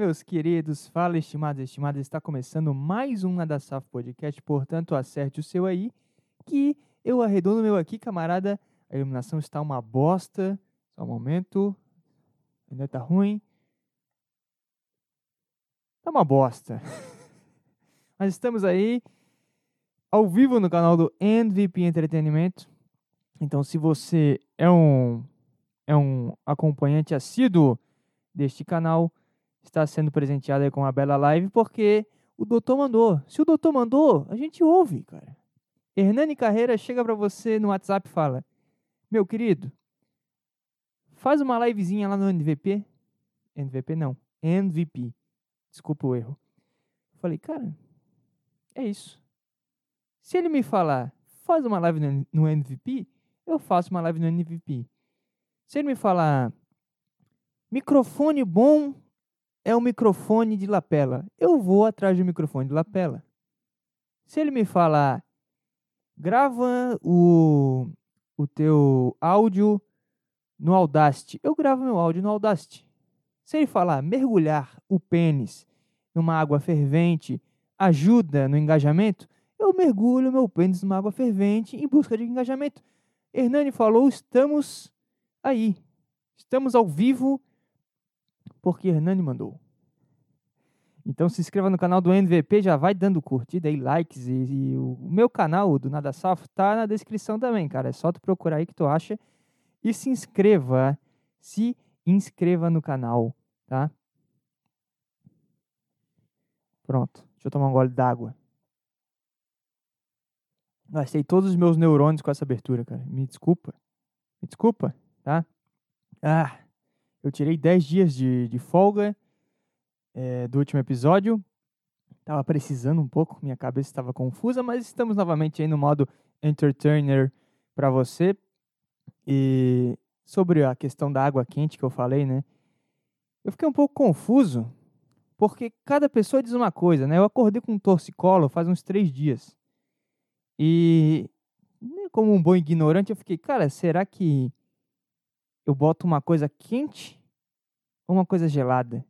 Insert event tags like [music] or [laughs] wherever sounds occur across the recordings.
meus queridos, fala estimados e estimadas, está começando mais um da Saf Podcast, portanto acerte o seu aí, que eu arredondo meu aqui, camarada, a iluminação está uma bosta, só um momento, ainda tá ruim, tá uma bosta, [laughs] mas estamos aí, ao vivo no canal do MVP Entretenimento, então se você é um, é um acompanhante assíduo deste canal, está sendo presenteado aí com uma bela live, porque o doutor mandou. Se o doutor mandou, a gente ouve, cara. Hernani Carreira chega para você no WhatsApp e fala: Meu querido, faz uma livezinha lá no MVP. MVP não, MVP. Desculpa o erro. Falei, cara, é isso. Se ele me falar, faz uma live no MVP, eu faço uma live no MVP. Se ele me falar, microfone bom é um microfone de lapela. Eu vou atrás do microfone de lapela. Se ele me falar, grava o, o teu áudio no Audacity, eu gravo meu áudio no Audacity. Se ele falar, mergulhar o pênis numa água fervente ajuda no engajamento, eu mergulho meu pênis numa água fervente em busca de engajamento. Hernani falou, estamos aí. Estamos ao vivo porque Hernani mandou. Então se inscreva no canal do MVP, já vai dando curtida e likes. E, e o meu canal, do Nada Safo, tá na descrição também, cara. É só tu procurar aí que tu acha. E se inscreva, se inscreva no canal, tá? Pronto, deixa eu tomar um gole d'água. Gastei todos os meus neurônios com essa abertura, cara. Me desculpa. Me desculpa, tá? Ah, eu tirei 10 dias de, de folga é, do último episódio. Tava precisando um pouco, minha cabeça estava confusa, mas estamos novamente aí no modo entertainer para você. E sobre a questão da água quente que eu falei, né? Eu fiquei um pouco confuso, porque cada pessoa diz uma coisa, né? Eu acordei com um torcicolo faz uns três dias. E, como um bom ignorante, eu fiquei, cara, será que eu boto uma coisa quente uma coisa gelada?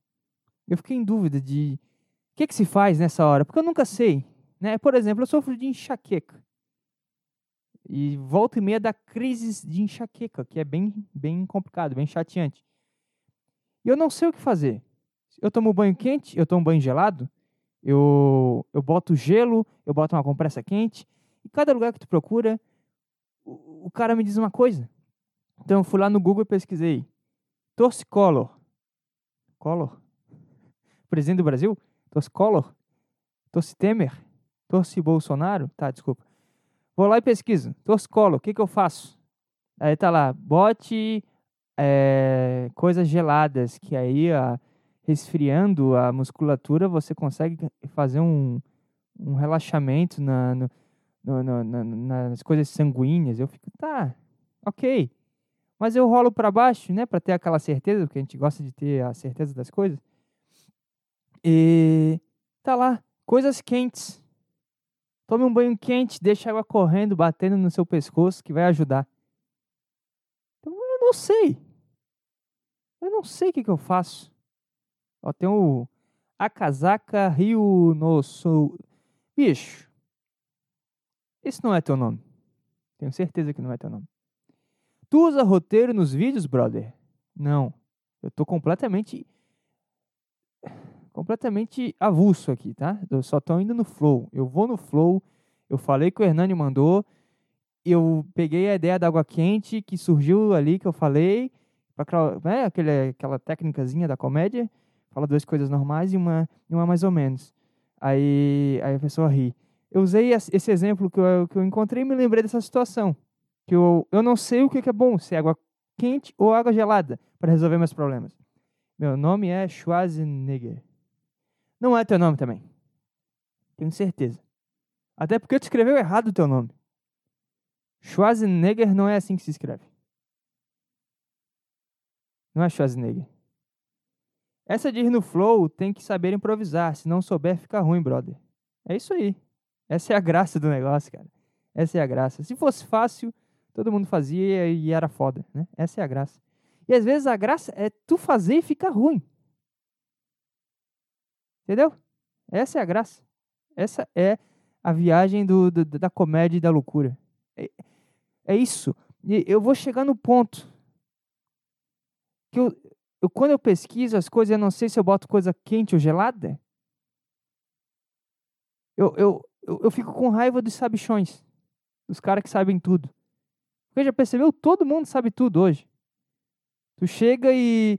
Eu fiquei em dúvida de o que, que se faz nessa hora, porque eu nunca sei. Né? Por exemplo, eu sofro de enxaqueca. E volta e meia da crise de enxaqueca, que é bem, bem complicado, bem chateante. E eu não sei o que fazer. Eu tomo banho quente, eu tomo banho gelado, eu, eu boto gelo, eu boto uma compressa quente. E cada lugar que tu procura, o, o cara me diz uma coisa. Então eu fui lá no Google e pesquisei. Torcicolor. Collor? Presidente do Brasil? Torce Collor? Torce Temer? Torce Bolsonaro? Tá, desculpa. Vou lá e pesquiso. Torce Collor, o que, que eu faço? Aí tá lá, bote é, coisas geladas, que aí, a, resfriando a musculatura, você consegue fazer um, um relaxamento na, no, no, no, nas coisas sanguíneas. Eu fico, tá, ok. Mas eu rolo para baixo, né, para ter aquela certeza, porque a gente gosta de ter a certeza das coisas. E tá lá, coisas quentes. Tome um banho quente, deixa a água correndo, batendo no seu pescoço, que vai ajudar. Então eu não sei. Eu não sei o que, que eu faço. Ó, tem o Akazaka Rio no Sul. Bicho, esse não é teu nome. Tenho certeza que não é teu nome. Tu usa roteiro nos vídeos, brother? Não. Eu tô completamente completamente avulso aqui, tá? Eu só tô indo no flow. Eu vou no flow. Eu falei que o Hernani mandou. Eu peguei a ideia da água quente que surgiu ali que eu falei, para né, aquele, aquela técnicazinha da comédia, fala duas coisas normais e uma, uma mais ou menos. Aí, aí a pessoa ri. Eu usei esse exemplo que eu, que eu encontrei e me lembrei dessa situação que eu, eu não sei o que é bom, se é água quente ou água gelada, para resolver meus problemas. Meu nome é Schwarzenegger. Não é teu nome também. Tenho certeza. Até porque tu escreveu errado o teu nome. Schwarzenegger não é assim que se escreve. Não é Schwarzenegger. Essa de ir no flow tem que saber improvisar. Se não souber, fica ruim, brother. É isso aí. Essa é a graça do negócio, cara. Essa é a graça. Se fosse fácil, todo mundo fazia e era foda, né? Essa é a graça. E às vezes a graça é tu fazer e ficar ruim. Entendeu? Essa é a graça. Essa é a viagem do, do da comédia e da loucura. É, é isso. E eu vou chegar no ponto que eu, eu, quando eu pesquiso as coisas, eu não sei se eu boto coisa quente ou gelada. Eu, eu, eu, eu fico com raiva dos sabichões, dos caras que sabem tudo. Porque já percebeu? Todo mundo sabe tudo hoje. Tu chega e,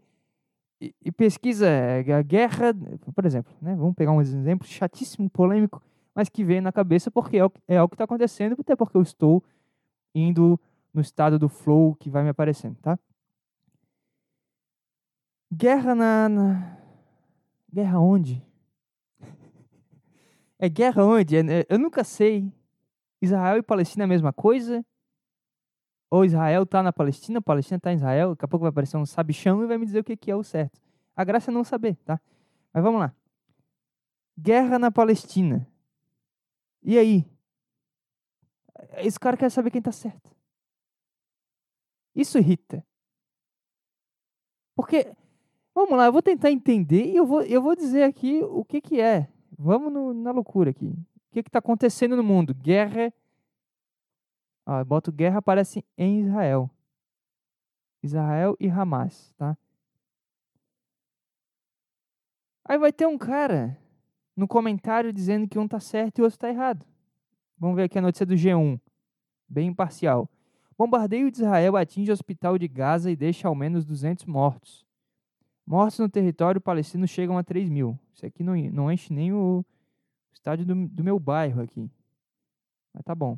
e, e pesquisa é, a guerra, por exemplo, né? vamos pegar um exemplo chatíssimo, polêmico, mas que vem na cabeça porque é o, é o que está acontecendo, até porque eu estou indo no estado do flow que vai me aparecendo, tá? Guerra na, na... Guerra onde? [laughs] É guerra onde? É, eu nunca sei. Israel e Palestina é a mesma coisa? Ou Israel está na Palestina, Palestina está em Israel, daqui a pouco vai aparecer um sabichão e vai me dizer o que, é o certo. A graça é não saber, tá? Mas vamos lá. Guerra na Palestina. E aí? Esse cara quer saber quem está certo. Isso irrita. Porque, vamos lá, eu vou tentar entender e eu vou, eu vou dizer aqui o que, que é. Vamos no, na loucura aqui. O que está acontecendo no mundo? Guerra. Ó, boto guerra aparece em Israel. Israel e Hamas, tá? Aí vai ter um cara no comentário dizendo que um tá certo e o outro tá errado. Vamos ver aqui a notícia do G1, bem imparcial. Bombardeio de Israel atinge o hospital de Gaza e deixa ao menos 200 mortos. Mortos no território palestino chegam a 3 mil. Isso aqui não, não enche nem o estádio do, do meu bairro aqui. Mas tá bom.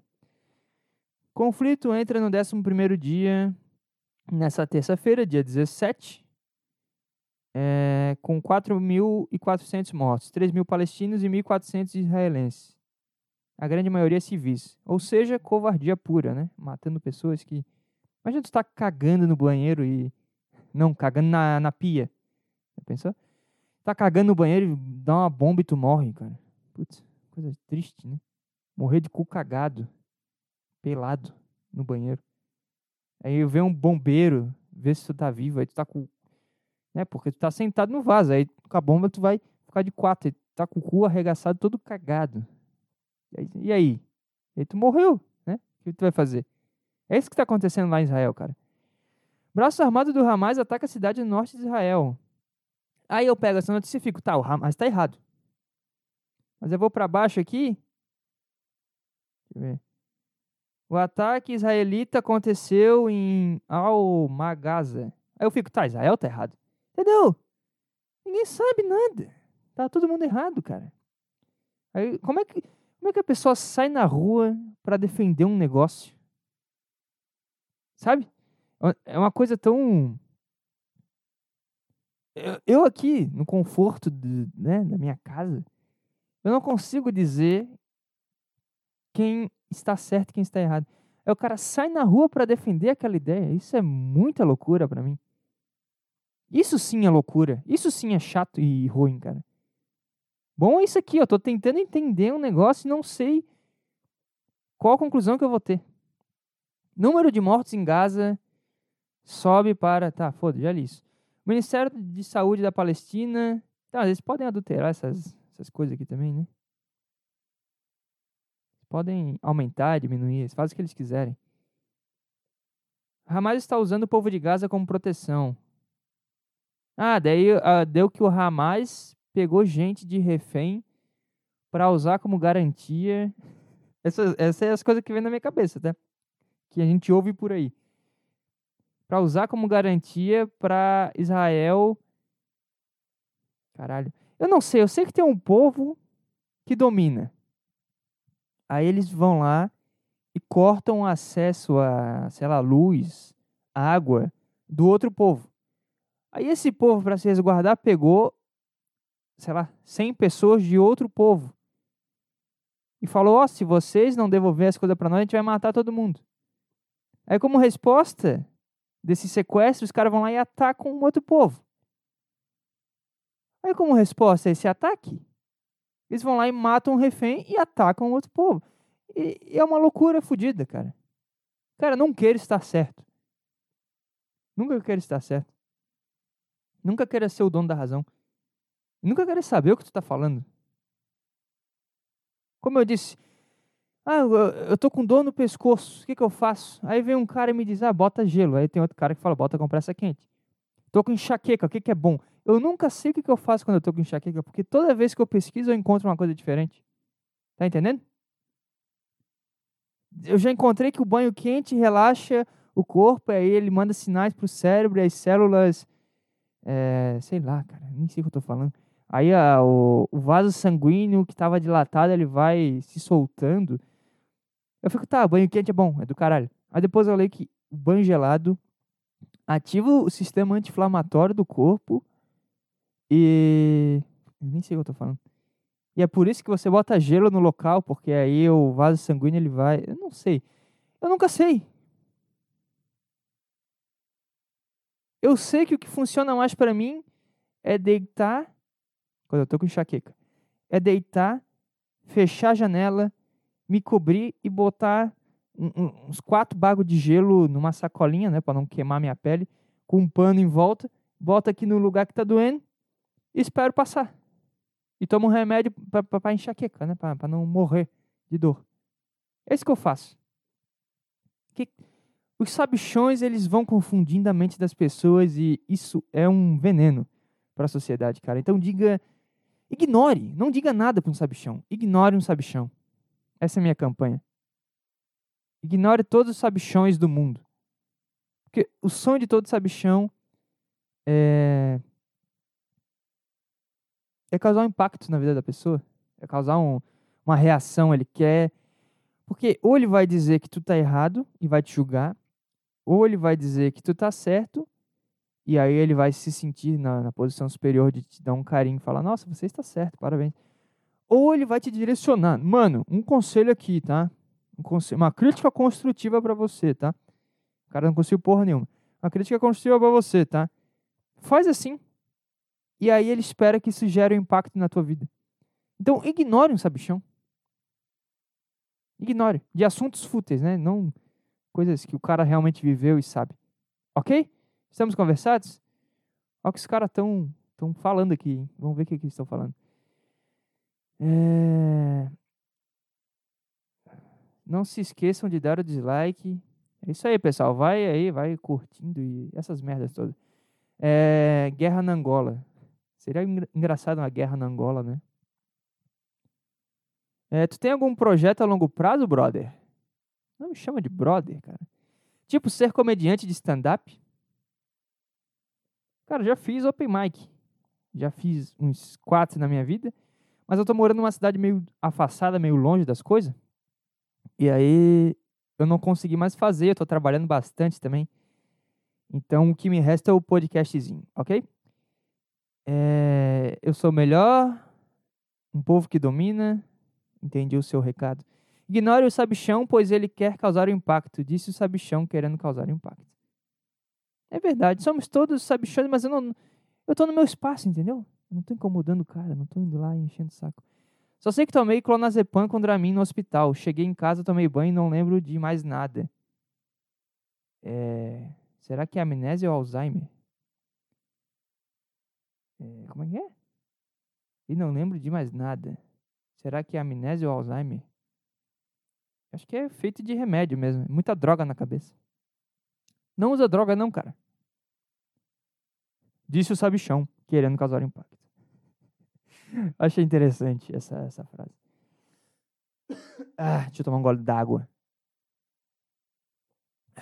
Conflito entra no 11º dia, nessa terça-feira, dia 17, é, com 4.400 mortos, 3 mil palestinos e 1.400 israelenses. A grande maioria civis. Ou seja, covardia pura, né? Matando pessoas que... Imagina tu tá cagando no banheiro e... Não, cagando na, na pia. Já pensou? Tá cagando no banheiro e dá uma bomba e tu morre, cara. Putz, coisa triste, né? Morrer de cu cagado. Pelado no banheiro. Aí vem um bombeiro, vê se tu tá vivo, aí tu tá com. Né? Porque tu tá sentado no vaso, aí com a bomba tu vai ficar de quatro, aí tu tá com o cu arregaçado todo cagado. E aí? E aí, e aí tu morreu, né? O que tu vai fazer? É isso que tá acontecendo lá em Israel, cara. Braço armado do Hamas ataca a cidade no norte de Israel. Aí eu pego essa notícia e fico, tá, o Hamas tá errado. Mas eu vou para baixo aqui. Deixa eu ver. O ataque israelita aconteceu em Al-Magaza. Aí eu fico, tá, Israel tá errado. Entendeu? Ninguém sabe nada. Tá todo mundo errado, cara. Aí, como é que, como é que a pessoa sai na rua para defender um negócio? Sabe? É uma coisa tão eu aqui, no conforto de, né, da minha casa, eu não consigo dizer quem está certo e quem está errado. É o cara sai na rua para defender aquela ideia. Isso é muita loucura para mim. Isso sim é loucura. Isso sim é chato e ruim, cara. Bom é isso aqui, eu tô tentando entender um negócio e não sei qual a conclusão que eu vou ter. Número de mortos em Gaza sobe para. Tá, foda, já li isso. Ministério de Saúde da Palestina. Tá, eles podem adulterar essas, essas coisas aqui também, né? Podem aumentar, diminuir, eles fazem o que eles quiserem. Hamas está usando o povo de Gaza como proteção. Ah, daí uh, deu que o Hamas pegou gente de refém para usar como garantia. [laughs] Essas, essas são as coisas que vem na minha cabeça, tá? Que a gente ouve por aí para usar como garantia para Israel. Caralho. Eu não sei, eu sei que tem um povo que domina. Aí eles vão lá e cortam acesso a, sei lá, luz, água do outro povo. Aí esse povo, para se resguardar, pegou, sei lá, 100 pessoas de outro povo. E falou: Ó, oh, se vocês não devolverem as coisas para nós, a gente vai matar todo mundo. Aí, como resposta, desse sequestro, os caras vão lá e atacam um outro povo. Aí, como resposta a esse ataque, eles vão lá e matam um refém e atacam outro povo. E, e é uma loucura fodida, cara. Cara, não quero estar certo. Nunca quero estar certo. Nunca quero ser o dono da razão. Nunca querer saber o que tu tá falando. Como eu disse, ah, eu, eu tô com dor no pescoço, o que, que eu faço? Aí vem um cara e me diz, ah, bota gelo. Aí tem outro cara que fala, bota compressa quente. Tô com enxaqueca, o que, que é bom? Eu nunca sei o que, que eu faço quando eu tô com enxaqueca, porque toda vez que eu pesquiso eu encontro uma coisa diferente. Tá entendendo? Eu já encontrei que o banho quente relaxa o corpo, aí ele manda sinais pro cérebro e as células. É, sei lá, cara, nem sei o que eu tô falando. Aí a, o, o vaso sanguíneo que estava dilatado, ele vai se soltando. Eu fico, tá, banho quente é bom, é do caralho. Aí depois eu leio que o banho gelado ativa o sistema anti-inflamatório do corpo e. Eu nem sei o que eu tô falando. E é por isso que você bota gelo no local, porque aí o vaso sanguíneo ele vai. Eu não sei. Eu nunca sei. Eu sei que o que funciona mais para mim é deitar. Quando eu tô com enxaqueca. É deitar, fechar a janela, me cobrir e botar uns quatro bagos de gelo numa sacolinha, né, para não queimar minha pele, com um pano em volta, bota aqui no lugar que tá doendo e espero passar. E tomo um remédio para enxaqueca, né, para não morrer de dor. É isso que eu faço. Que os sabichões eles vão confundindo a mente das pessoas e isso é um veneno para a sociedade, cara. Então diga, ignore, não diga nada para um sabichão. Ignore um sabichão. Essa é a minha campanha. Ignore todos os sabichões do mundo. Porque o sonho de todo sabichão é, é causar um impacto na vida da pessoa. É causar um, uma reação. Ele quer. Porque ou ele vai dizer que tu tá errado e vai te julgar, ou ele vai dizer que tu tá certo e aí ele vai se sentir na, na posição superior de te dar um carinho e falar: Nossa, você está certo, parabéns. Ou ele vai te direcionar. Mano, um conselho aqui, tá? Um uma crítica construtiva para você, tá? Cara não conseguiu porra nenhuma. Uma crítica construtiva para você, tá? Faz assim. E aí ele espera que isso gere um impacto na tua vida. Então, ignore um sabichão. Ignore. De assuntos fúteis, né? Não coisas que o cara realmente viveu e sabe. Ok? Estamos conversados? Olha o que os caras estão tão falando aqui. Hein? Vamos ver o que, que eles estão falando. É... Não se esqueçam de dar o dislike. É isso aí, pessoal. Vai aí, vai curtindo e essas merdas todas. É... Guerra na Angola. Seria engraçado uma guerra na Angola, né? É, tu tem algum projeto a longo prazo, brother? Não me chama de brother, cara. Tipo, ser comediante de stand-up. Cara, já fiz open mic. Já fiz uns quatro na minha vida. Mas eu tô morando numa cidade meio afastada, meio longe das coisas. E aí eu não consegui mais fazer, eu tô trabalhando bastante também. Então o que me resta é o podcastzinho, ok? É, eu sou melhor, um povo que domina. Entendi o seu recado. Ignore o sabichão, pois ele quer causar impacto, disse o sabichão querendo causar impacto. É verdade, somos todos sabichões, mas eu não. Eu tô no meu espaço, entendeu? Eu não tô incomodando o cara, não tô indo lá enchendo o saco. Só sei que tomei clonazepam com Dramin no hospital. Cheguei em casa, tomei banho e não lembro de mais nada. É... Será que é amnésia ou Alzheimer? É... Como é que é? E não lembro de mais nada. Será que é amnésia ou Alzheimer? Acho que é feito de remédio mesmo. Muita droga na cabeça. Não usa droga não, cara. Disse o sabichão, querendo causar impacto. [laughs] Achei interessante essa, essa frase. Ah, deixa eu tomar um gole d'água.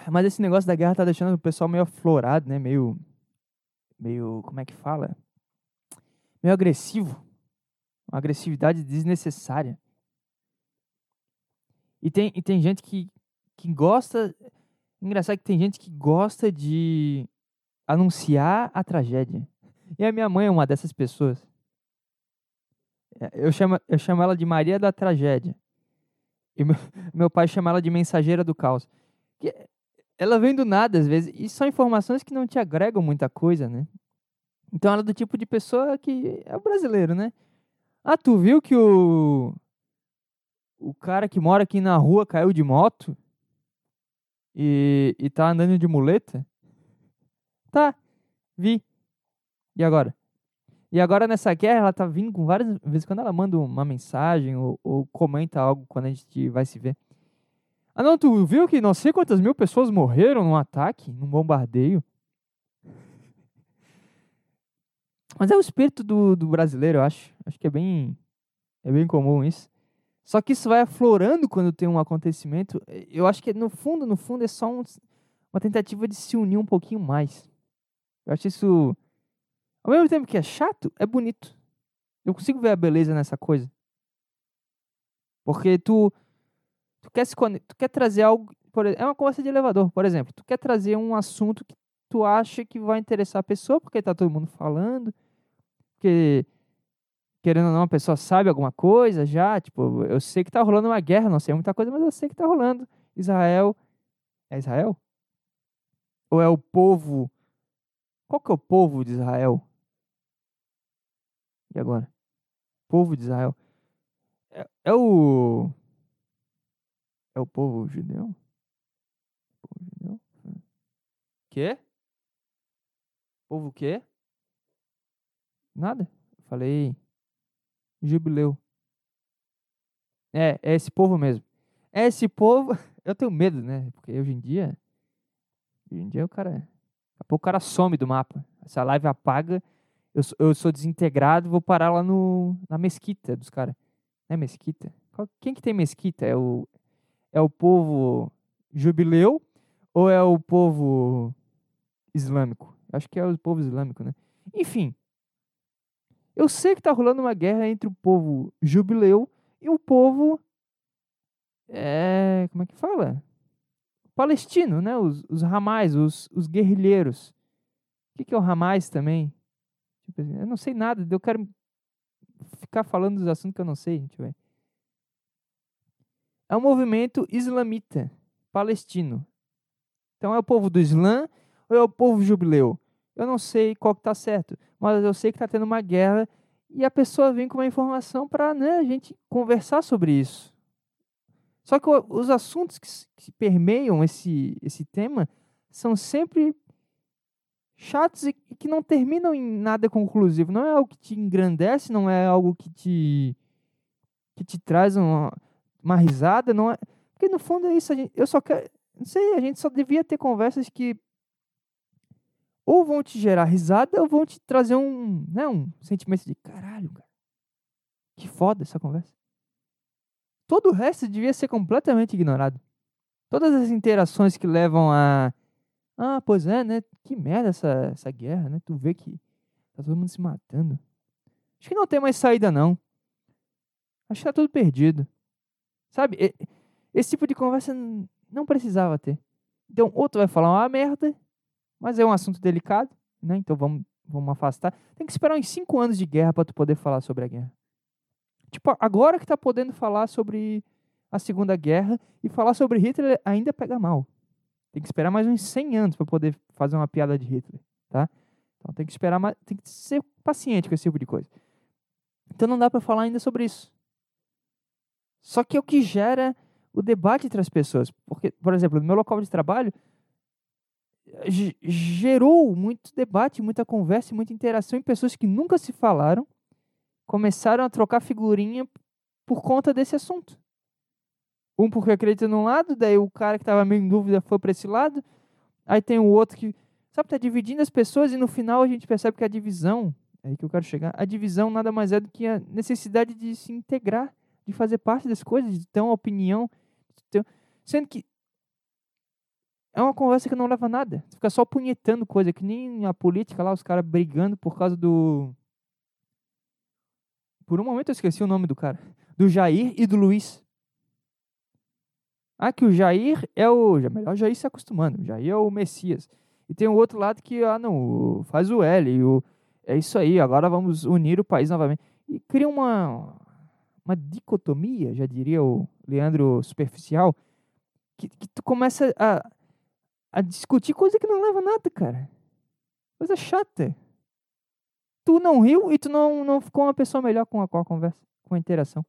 Mas esse negócio da guerra tá deixando o pessoal meio aflorado, né? Meio. Meio. Como é que fala? Meio agressivo. Uma agressividade desnecessária. E tem, e tem gente que, que gosta. Engraçado que tem gente que gosta de anunciar a tragédia. E a minha mãe é uma dessas pessoas. É, eu chamo, eu chamo ela de Maria da Tragédia. E meu, [laughs] meu pai chama ela de Mensageira do Caos. Que ela vem do nada, às vezes, e são informações que não te agregam muita coisa, né? Então ela é do tipo de pessoa que é o brasileiro, né? Ah, tu viu que o o cara que mora aqui na rua caiu de moto e, e tá andando de muleta? Tá, vi. E agora? E agora nessa guerra ela tá vindo com várias vezes quando ela manda uma mensagem ou, ou comenta algo quando a gente vai se ver. Ah não, tu viu que não sei quantas mil pessoas morreram num ataque, num bombardeio? [laughs] Mas é o espírito do, do brasileiro, eu acho. Acho que é bem, é bem comum isso. Só que isso vai aflorando quando tem um acontecimento. Eu acho que no fundo, no fundo, é só um, uma tentativa de se unir um pouquinho mais. Eu acho isso, ao mesmo tempo que é chato, é bonito. Eu consigo ver a beleza nessa coisa. Porque tu, tu quer se tu quer trazer algo, por, é uma conversa de elevador, por exemplo. Tu quer trazer um assunto que tu acha que vai interessar a pessoa, porque tá todo mundo falando, porque querendo ou não, a pessoa sabe alguma coisa já, tipo, eu sei que tá rolando uma guerra, não sei muita coisa, mas eu sei que tá rolando. Israel, é Israel? Ou é o povo qual que é o povo de Israel? E agora? Povo de Israel. É, é o. É o povo judeu? Povo judeu? Quê? Povo quê? Nada. Falei. Jubileu. É, é esse povo mesmo. É esse povo. [laughs] Eu tenho medo, né? Porque hoje em dia. Hoje em dia o cara a pouco o cara some do mapa. Essa live apaga, eu, eu sou desintegrado vou parar lá no, na mesquita dos caras. É mesquita? Quem que tem mesquita? É o, é o povo jubileu ou é o povo islâmico? Acho que é o povo islâmico, né? Enfim, eu sei que tá rolando uma guerra entre o povo jubileu e o povo. É, como é que fala? palestino, né? Os, os ramais, os, os guerrilheiros. O que, que é o ramais também? Tipo assim, eu não sei nada, eu quero ficar falando dos assuntos que eu não sei. Ver. É um movimento islamita, palestino. Então é o povo do Islã ou é o povo jubileu? Eu não sei qual que está certo, mas eu sei que está tendo uma guerra e a pessoa vem com uma informação para né, a gente conversar sobre isso. Só que os assuntos que, que permeiam esse, esse tema são sempre chatos e que não terminam em nada conclusivo. Não é algo que te engrandece, não é algo que te que te traz uma, uma risada, não é. Porque no fundo é isso. Gente, eu só quero, não sei, a gente só devia ter conversas que ou vão te gerar risada ou vão te trazer um, né, um sentimento de caralho, cara. Que foda essa conversa. Todo o resto devia ser completamente ignorado. Todas as interações que levam a. Ah, pois é, né? Que merda essa, essa guerra, né? Tu vê que tá todo mundo se matando. Acho que não tem mais saída, não. Acho que tá tudo perdido. Sabe? Esse tipo de conversa não precisava ter. Então, outro vai falar uma merda, mas é um assunto delicado, né? Então vamos, vamos afastar. Tem que esperar uns cinco anos de guerra para tu poder falar sobre a guerra. Tipo, agora que tá podendo falar sobre a Segunda Guerra e falar sobre Hitler ainda pega mal. Tem que esperar mais uns 100 anos para poder fazer uma piada de Hitler, tá? Então tem que esperar mais, tem que ser paciente com esse tipo de coisa. Então não dá para falar ainda sobre isso. Só que é o que gera o debate entre as pessoas, porque, por exemplo, no meu local de trabalho gerou muito debate, muita conversa, muita interação em pessoas que nunca se falaram começaram a trocar figurinha por conta desse assunto. Um porque acredita num lado, daí o cara que estava meio em dúvida foi para esse lado. Aí tem o outro que, sabe, tá dividindo as pessoas e no final a gente percebe que a divisão, é aí que eu quero chegar, a divisão nada mais é do que a necessidade de se integrar, de fazer parte das coisas, de ter uma opinião, ter... sendo que é uma conversa que não leva a nada. Fica só punhetando coisa, que nem a política lá, os caras brigando por causa do por um momento eu esqueci o nome do cara. Do Jair e do Luiz. Ah, que o Jair é o. Melhor o Jair se acostumando. O Jair é o Messias. E tem o outro lado que, ah, não, faz o L. O, é isso aí, agora vamos unir o país novamente. E cria uma, uma dicotomia, já diria o Leandro Superficial, que, que tu começa a, a discutir coisa que não leva a nada, cara. Coisa chata tu não riu e tu não, não ficou uma pessoa melhor com a, com a conversa, com a interação.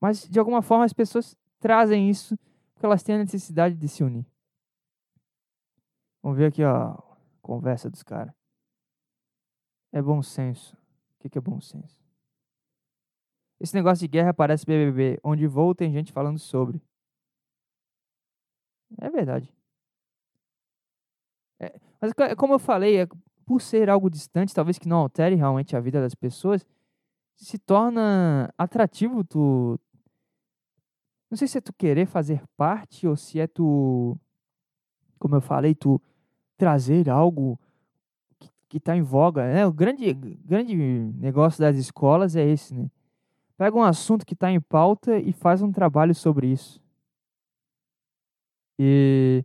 Mas, de alguma forma, as pessoas trazem isso porque elas têm a necessidade de se unir. Vamos ver aqui, a conversa dos caras. é bom senso. O que, que é bom senso? Esse negócio de guerra parece BBB. Onde vou tem gente falando sobre. É verdade. É, mas como eu falei, é, por ser algo distante, talvez que não altere realmente a vida das pessoas, se torna atrativo tu. Não sei se é tu querer fazer parte ou se é tu, como eu falei, tu trazer algo que está em voga. Né? O grande, grande negócio das escolas é esse, né? Pega um assunto que está em pauta e faz um trabalho sobre isso. E.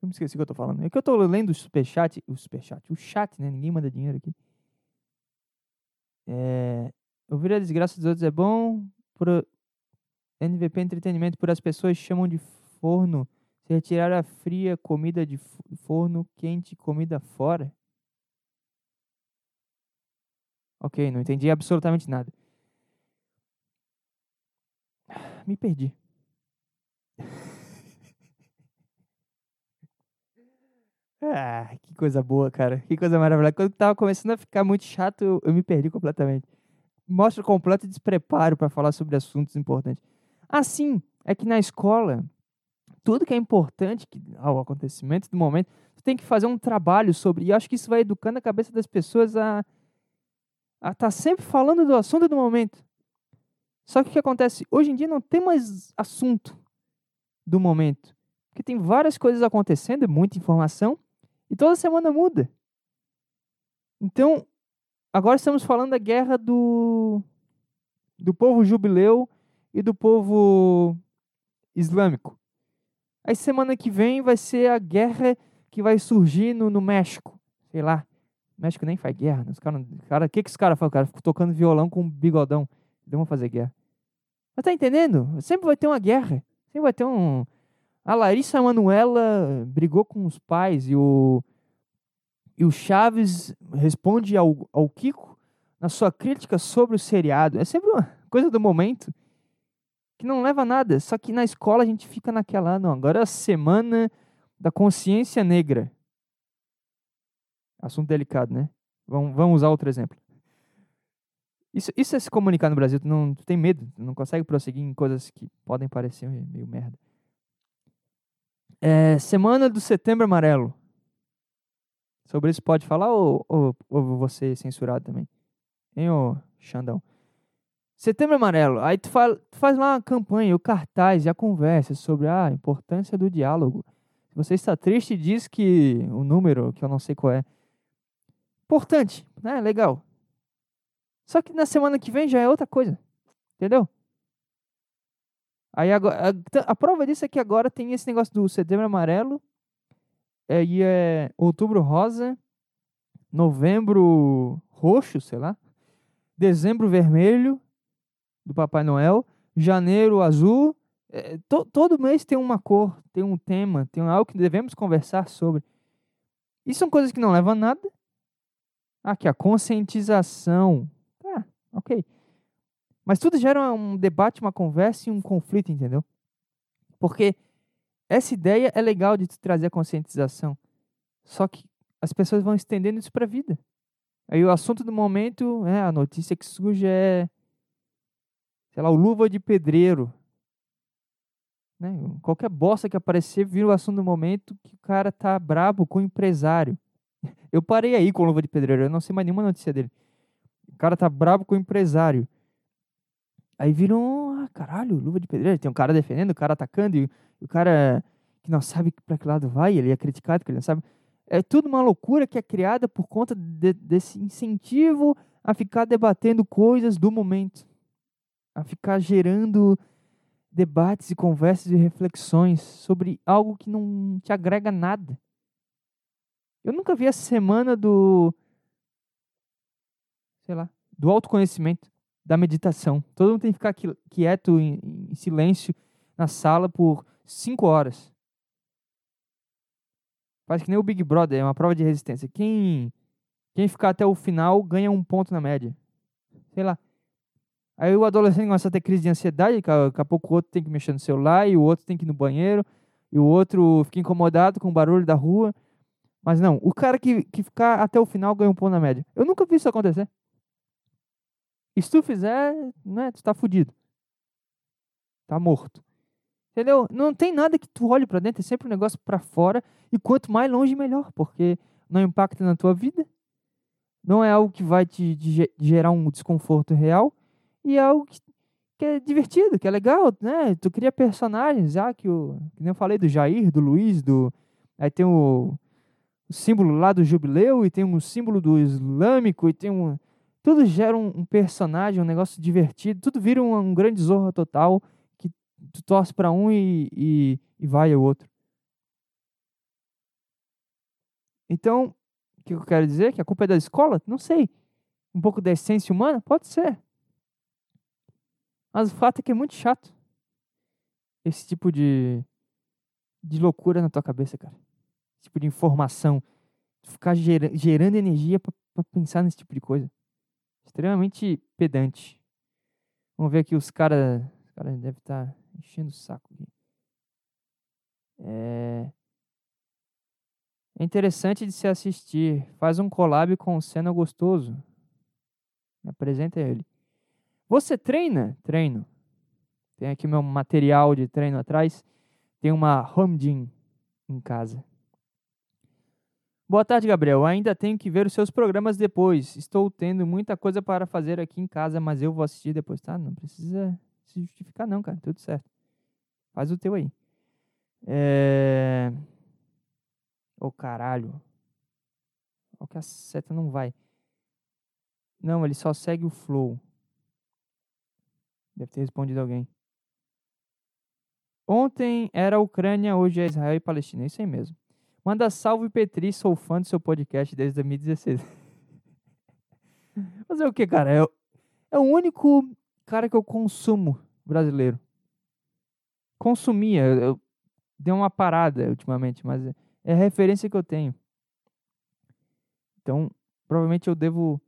Eu me esqueci o que eu tô falando. É que eu tô lendo o superchat. O superchat. O chat, né? Ninguém manda dinheiro aqui. É, ouvir a desgraça dos outros é bom. Por NVP Entretenimento, por as pessoas chamam de forno. Se retirar a fria comida de forno quente, comida fora. Ok, não entendi absolutamente nada. [sighs] Me perdi. [laughs] Ah, que coisa boa, cara. Que coisa maravilhosa. Quando tava começando a ficar muito chato, eu, eu me perdi completamente. Mostra completo despreparo para falar sobre assuntos importantes. Assim, é que na escola, tudo que é importante que, ao acontecimento do momento, você tem que fazer um trabalho sobre. E acho que isso vai educando a cabeça das pessoas a estar tá sempre falando do assunto do momento. Só que o que acontece? Hoje em dia não tem mais assunto do momento. Porque tem várias coisas acontecendo, muita informação, e toda semana muda. Então, agora estamos falando da guerra do, do povo jubileu e do povo islâmico. Aí semana que vem vai ser a guerra que vai surgir no, no México. Sei lá. O México nem faz guerra. Né? Os cara, cara, que, que os caras fazem? O cara fica tocando violão com um bigodão. Eles vão fazer guerra. Mas tá entendendo? Sempre vai ter uma guerra. Sempre vai ter um, a Larissa Manuela brigou com os pais e o, e o Chaves responde ao, ao Kiko na sua crítica sobre o seriado. É sempre uma coisa do momento que não leva a nada. Só que na escola a gente fica naquela, ah, não, agora é a semana da consciência negra. Assunto delicado, né? Vamos, vamos usar outro exemplo. Isso, isso é se comunicar no Brasil, tu, não, tu tem medo, tu não consegue prosseguir em coisas que podem parecer meio merda. É, semana do Setembro Amarelo. Sobre isso pode falar ou, ou, ou você censurado também? Hein, ô Xandão? Setembro Amarelo. Aí tu, fala, tu faz lá uma campanha, o cartaz e a conversa sobre a importância do diálogo. Se você está triste, diz que o número, que eu não sei qual é, importante, né? Legal. Só que na semana que vem já é outra coisa. Entendeu? Aí agora, a, a, prova disso é que agora tem esse negócio do setembro amarelo, é, e é outubro rosa, novembro roxo, sei lá, dezembro vermelho do Papai Noel, janeiro azul. É, to, todo mês tem uma cor, tem um tema, tem algo que devemos conversar sobre. E são coisas que não levam a nada. Aqui, a conscientização. Tá, ok. Mas tudo gera um debate, uma conversa e um conflito, entendeu? Porque essa ideia é legal de trazer a conscientização. Só que as pessoas vão estendendo isso para a vida. Aí o assunto do momento, é, a notícia que surge é, sei lá, o luva de pedreiro. Né? Qualquer bosta que aparecer vira o assunto do momento que o cara tá brabo com o empresário. [laughs] Eu parei aí com o luva de pedreiro, eu não sei mais nenhuma notícia dele. O cara tá brabo com o empresário. Aí viram, ah, caralho, luva de pedreiro. Tem um cara defendendo, o cara atacando, e o cara que não sabe para que lado vai, ele é criticado, porque ele não sabe. É tudo uma loucura que é criada por conta de, desse incentivo a ficar debatendo coisas do momento, a ficar gerando debates e conversas e reflexões sobre algo que não te agrega nada. Eu nunca vi a semana do sei lá, do autoconhecimento da meditação. Todo mundo tem que ficar quieto, em, em silêncio, na sala por cinco horas. Faz que nem o Big Brother, é uma prova de resistência. Quem, quem ficar até o final ganha um ponto na média. Sei lá. Aí o adolescente começa a ter crise de ansiedade, daqui a pouco o outro tem que mexer no celular, e o outro tem que ir no banheiro, e o outro fica incomodado com o barulho da rua. Mas não, o cara que, que ficar até o final ganha um ponto na média. Eu nunca vi isso acontecer. E se tu fizer, né, tu tá fudido. Tá morto. Entendeu? Não tem nada que tu olhe para dentro, é sempre um negócio para fora. E quanto mais longe, melhor, porque não impacta na tua vida. Não é algo que vai te gerar um desconforto real. E é algo que, que é divertido, que é legal, né? Tu cria personagens, ah, que, o, que nem eu falei do Jair, do Luiz, do. Aí tem o, o símbolo lá do jubileu, e tem um símbolo do islâmico, e tem um. Tudo gera um, um personagem, um negócio divertido, tudo vira um, um grande zorra total tu torce para um e, e, e vai ao outro. Então, o que eu quero dizer? Que a culpa é da escola? Não sei. Um pouco da essência humana? Pode ser. Mas o fato é que é muito chato esse tipo de, de loucura na tua cabeça, cara. Esse tipo de informação. Ficar gera, gerando energia para pensar nesse tipo de coisa. Extremamente pedante. Vamos ver aqui os caras. Os caras devem estar tá enchendo o saco. É... é interessante de se assistir. Faz um collab com o Senna Gostoso. Me apresenta ele. Você treina? Treino. Tem aqui meu material de treino atrás. Tem uma home gym em casa. Boa tarde, Gabriel. Ainda tenho que ver os seus programas depois. Estou tendo muita coisa para fazer aqui em casa, mas eu vou assistir depois, tá? Não precisa se justificar, não, cara. Tudo certo. Faz o teu aí. É. Ô oh, caralho. Olha que a seta não vai. Não, ele só segue o flow. Deve ter respondido alguém. Ontem era Ucrânia, hoje é Israel e Palestina. Isso aí mesmo. Manda salve, Petri. Sou fã do seu podcast desde 2016. Fazer o que, cara? É, é o único cara que eu consumo brasileiro. Consumia, eu dei uma parada ultimamente, mas é a referência que eu tenho. Então, provavelmente eu devo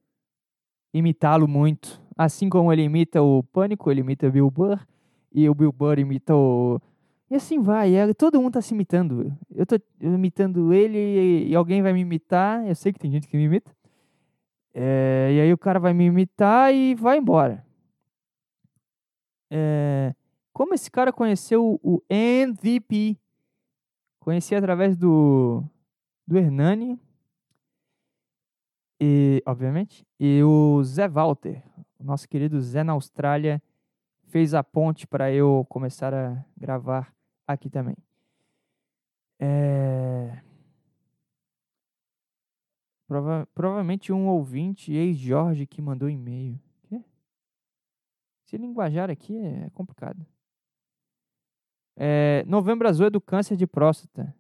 imitá-lo muito. Assim como ele imita o Pânico, ele imita o Bill Burr, e o Bill Burr imita o. E assim vai, é, todo mundo tá se imitando. Eu tô imitando ele e, e alguém vai me imitar. Eu sei que tem gente que me imita. É, e aí o cara vai me imitar e vai embora. É, como esse cara conheceu o MVP? Conheci através do, do Hernani, e, obviamente, e o Zé Walter, o nosso querido Zé na Austrália, fez a ponte para eu começar a gravar aqui também. É... Prova provavelmente um ouvinte, ex-Jorge, que mandou e-mail. Esse linguajar aqui é complicado. É, novembro azul é do câncer de próstata.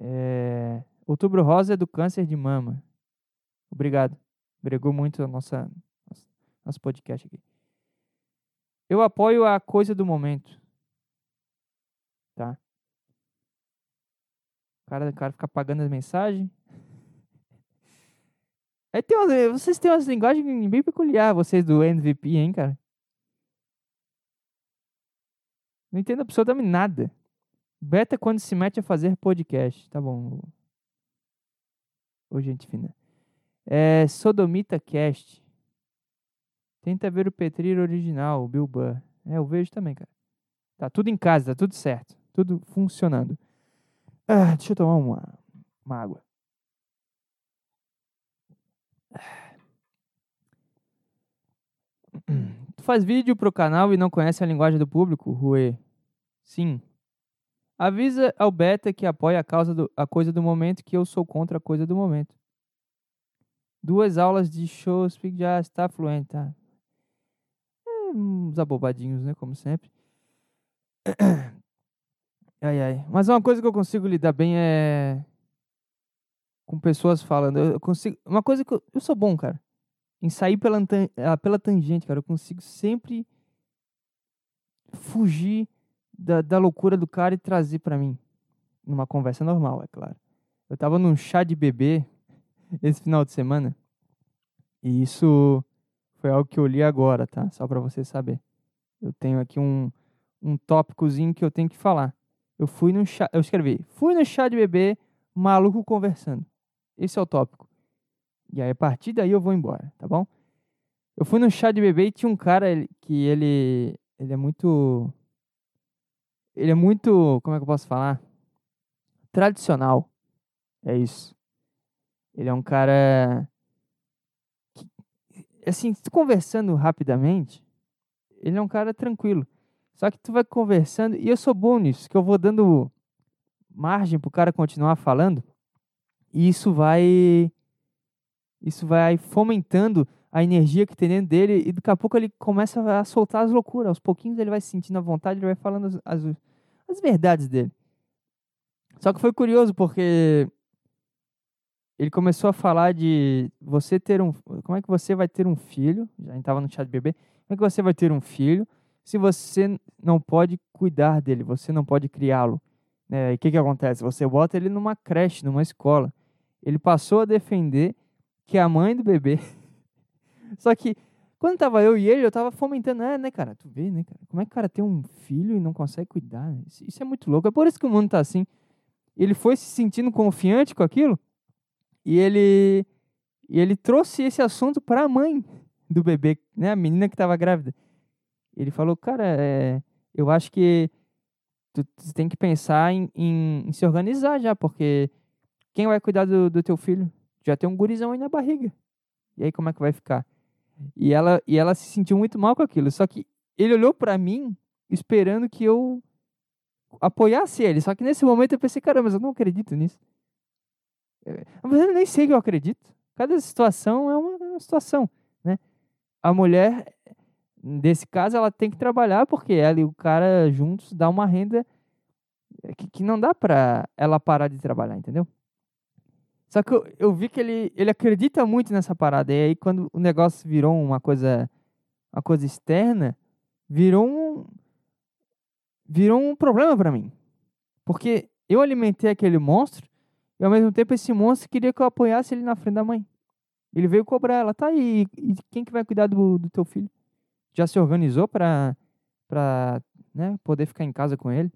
É, outubro rosa é do câncer de mama. Obrigado. Bregou muito a nossa, nosso podcast aqui. Eu apoio a coisa do momento. Tá? O cara, o cara fica apagando as mensagens. [laughs] Aí tem umas, vocês têm umas linguagens bem peculiar, vocês do MVP, hein, cara? Não entendo absolutamente nada. Beta é quando se mete a fazer podcast. Tá bom. Ô, gente fina. É Sodomita Cast. Tenta ver o Petrir original, o Bill Burr. É, eu vejo também, cara. Tá tudo em casa, tá tudo certo. Tudo funcionando. Ah, deixa eu tomar uma, uma água. Tu faz vídeo pro canal e não conhece a linguagem do público, Rue? Sim. Avisa ao beta que apoia a, causa do, a coisa do momento que eu sou contra a coisa do momento. Duas aulas de show speak já está fluente, tá? É, uns abobadinhos, né? Como sempre. Ai, ai. Mas uma coisa que eu consigo lidar bem é com pessoas falando. Eu consigo. Uma coisa que eu, eu sou bom, cara em sair pela, ah, pela tangente, cara. Eu consigo sempre fugir da, da loucura do cara e trazer para mim. Numa conversa normal, é claro. Eu tava num chá de bebê [laughs] esse final de semana. E isso foi algo que eu li agora, tá? Só para você saber. Eu tenho aqui um, um tópicozinho que eu tenho que falar. Eu fui no chá, eu escrevi, fui no chá de bebê, maluco conversando. Esse é o tópico. E aí, a partir daí eu vou embora, tá bom? Eu fui no chá de bebê e tinha um cara que ele, ele é muito, ele é muito, como é que eu posso falar? Tradicional. É isso. Ele é um cara que, assim, conversando rapidamente, ele é um cara tranquilo. Só que tu vai conversando, e eu sou bom nisso, que eu vou dando margem pro cara continuar falando, e isso vai isso vai fomentando a energia que tem dentro dele e daqui a pouco ele começa a soltar as loucuras. Aos pouquinhos ele vai se sentindo à vontade, ele vai falando as, as, as verdades dele. Só que foi curioso porque ele começou a falar de você ter um. Como é que você vai ter um filho? Já estava no chat de bebê. Como é que você vai ter um filho se você não pode cuidar dele, você não pode criá-lo? Né? E o que, que acontece? Você bota ele numa creche, numa escola. Ele passou a defender que a mãe do bebê. [laughs] Só que quando tava eu e ele, eu tava fomentando, é, né, cara? Tu vê, né, cara? Como é que o cara tem um filho e não consegue cuidar? Isso, isso é muito louco. É por isso que o mundo tá assim. Ele foi se sentindo confiante com aquilo e ele e ele trouxe esse assunto para a mãe do bebê, né, a menina que estava grávida. Ele falou, cara, é, eu acho que tu, tu tem que pensar em, em, em, se organizar já, porque quem vai cuidar do, do teu filho? Já tem um gurizão aí na barriga. E aí como é que vai ficar? E ela, e ela se sentiu muito mal com aquilo. Só que ele olhou para mim esperando que eu apoiasse ele. Só que nesse momento eu pensei, caramba, mas eu não acredito nisso. É, mas eu nem sei que eu acredito. Cada situação é uma, uma situação, né? A mulher, nesse caso, ela tem que trabalhar porque ela e o cara juntos dá uma renda que, que não dá pra ela parar de trabalhar, entendeu? Só que eu, eu vi que ele, ele acredita muito nessa parada. E aí, quando o negócio virou uma coisa, uma coisa externa, virou um, virou um problema para mim. Porque eu alimentei aquele monstro e ao mesmo tempo esse monstro queria que eu apoiasse ele na frente da mãe. Ele veio cobrar ela, tá aí, e quem que vai cuidar do, do teu filho? Já se organizou para para né, poder ficar em casa com ele?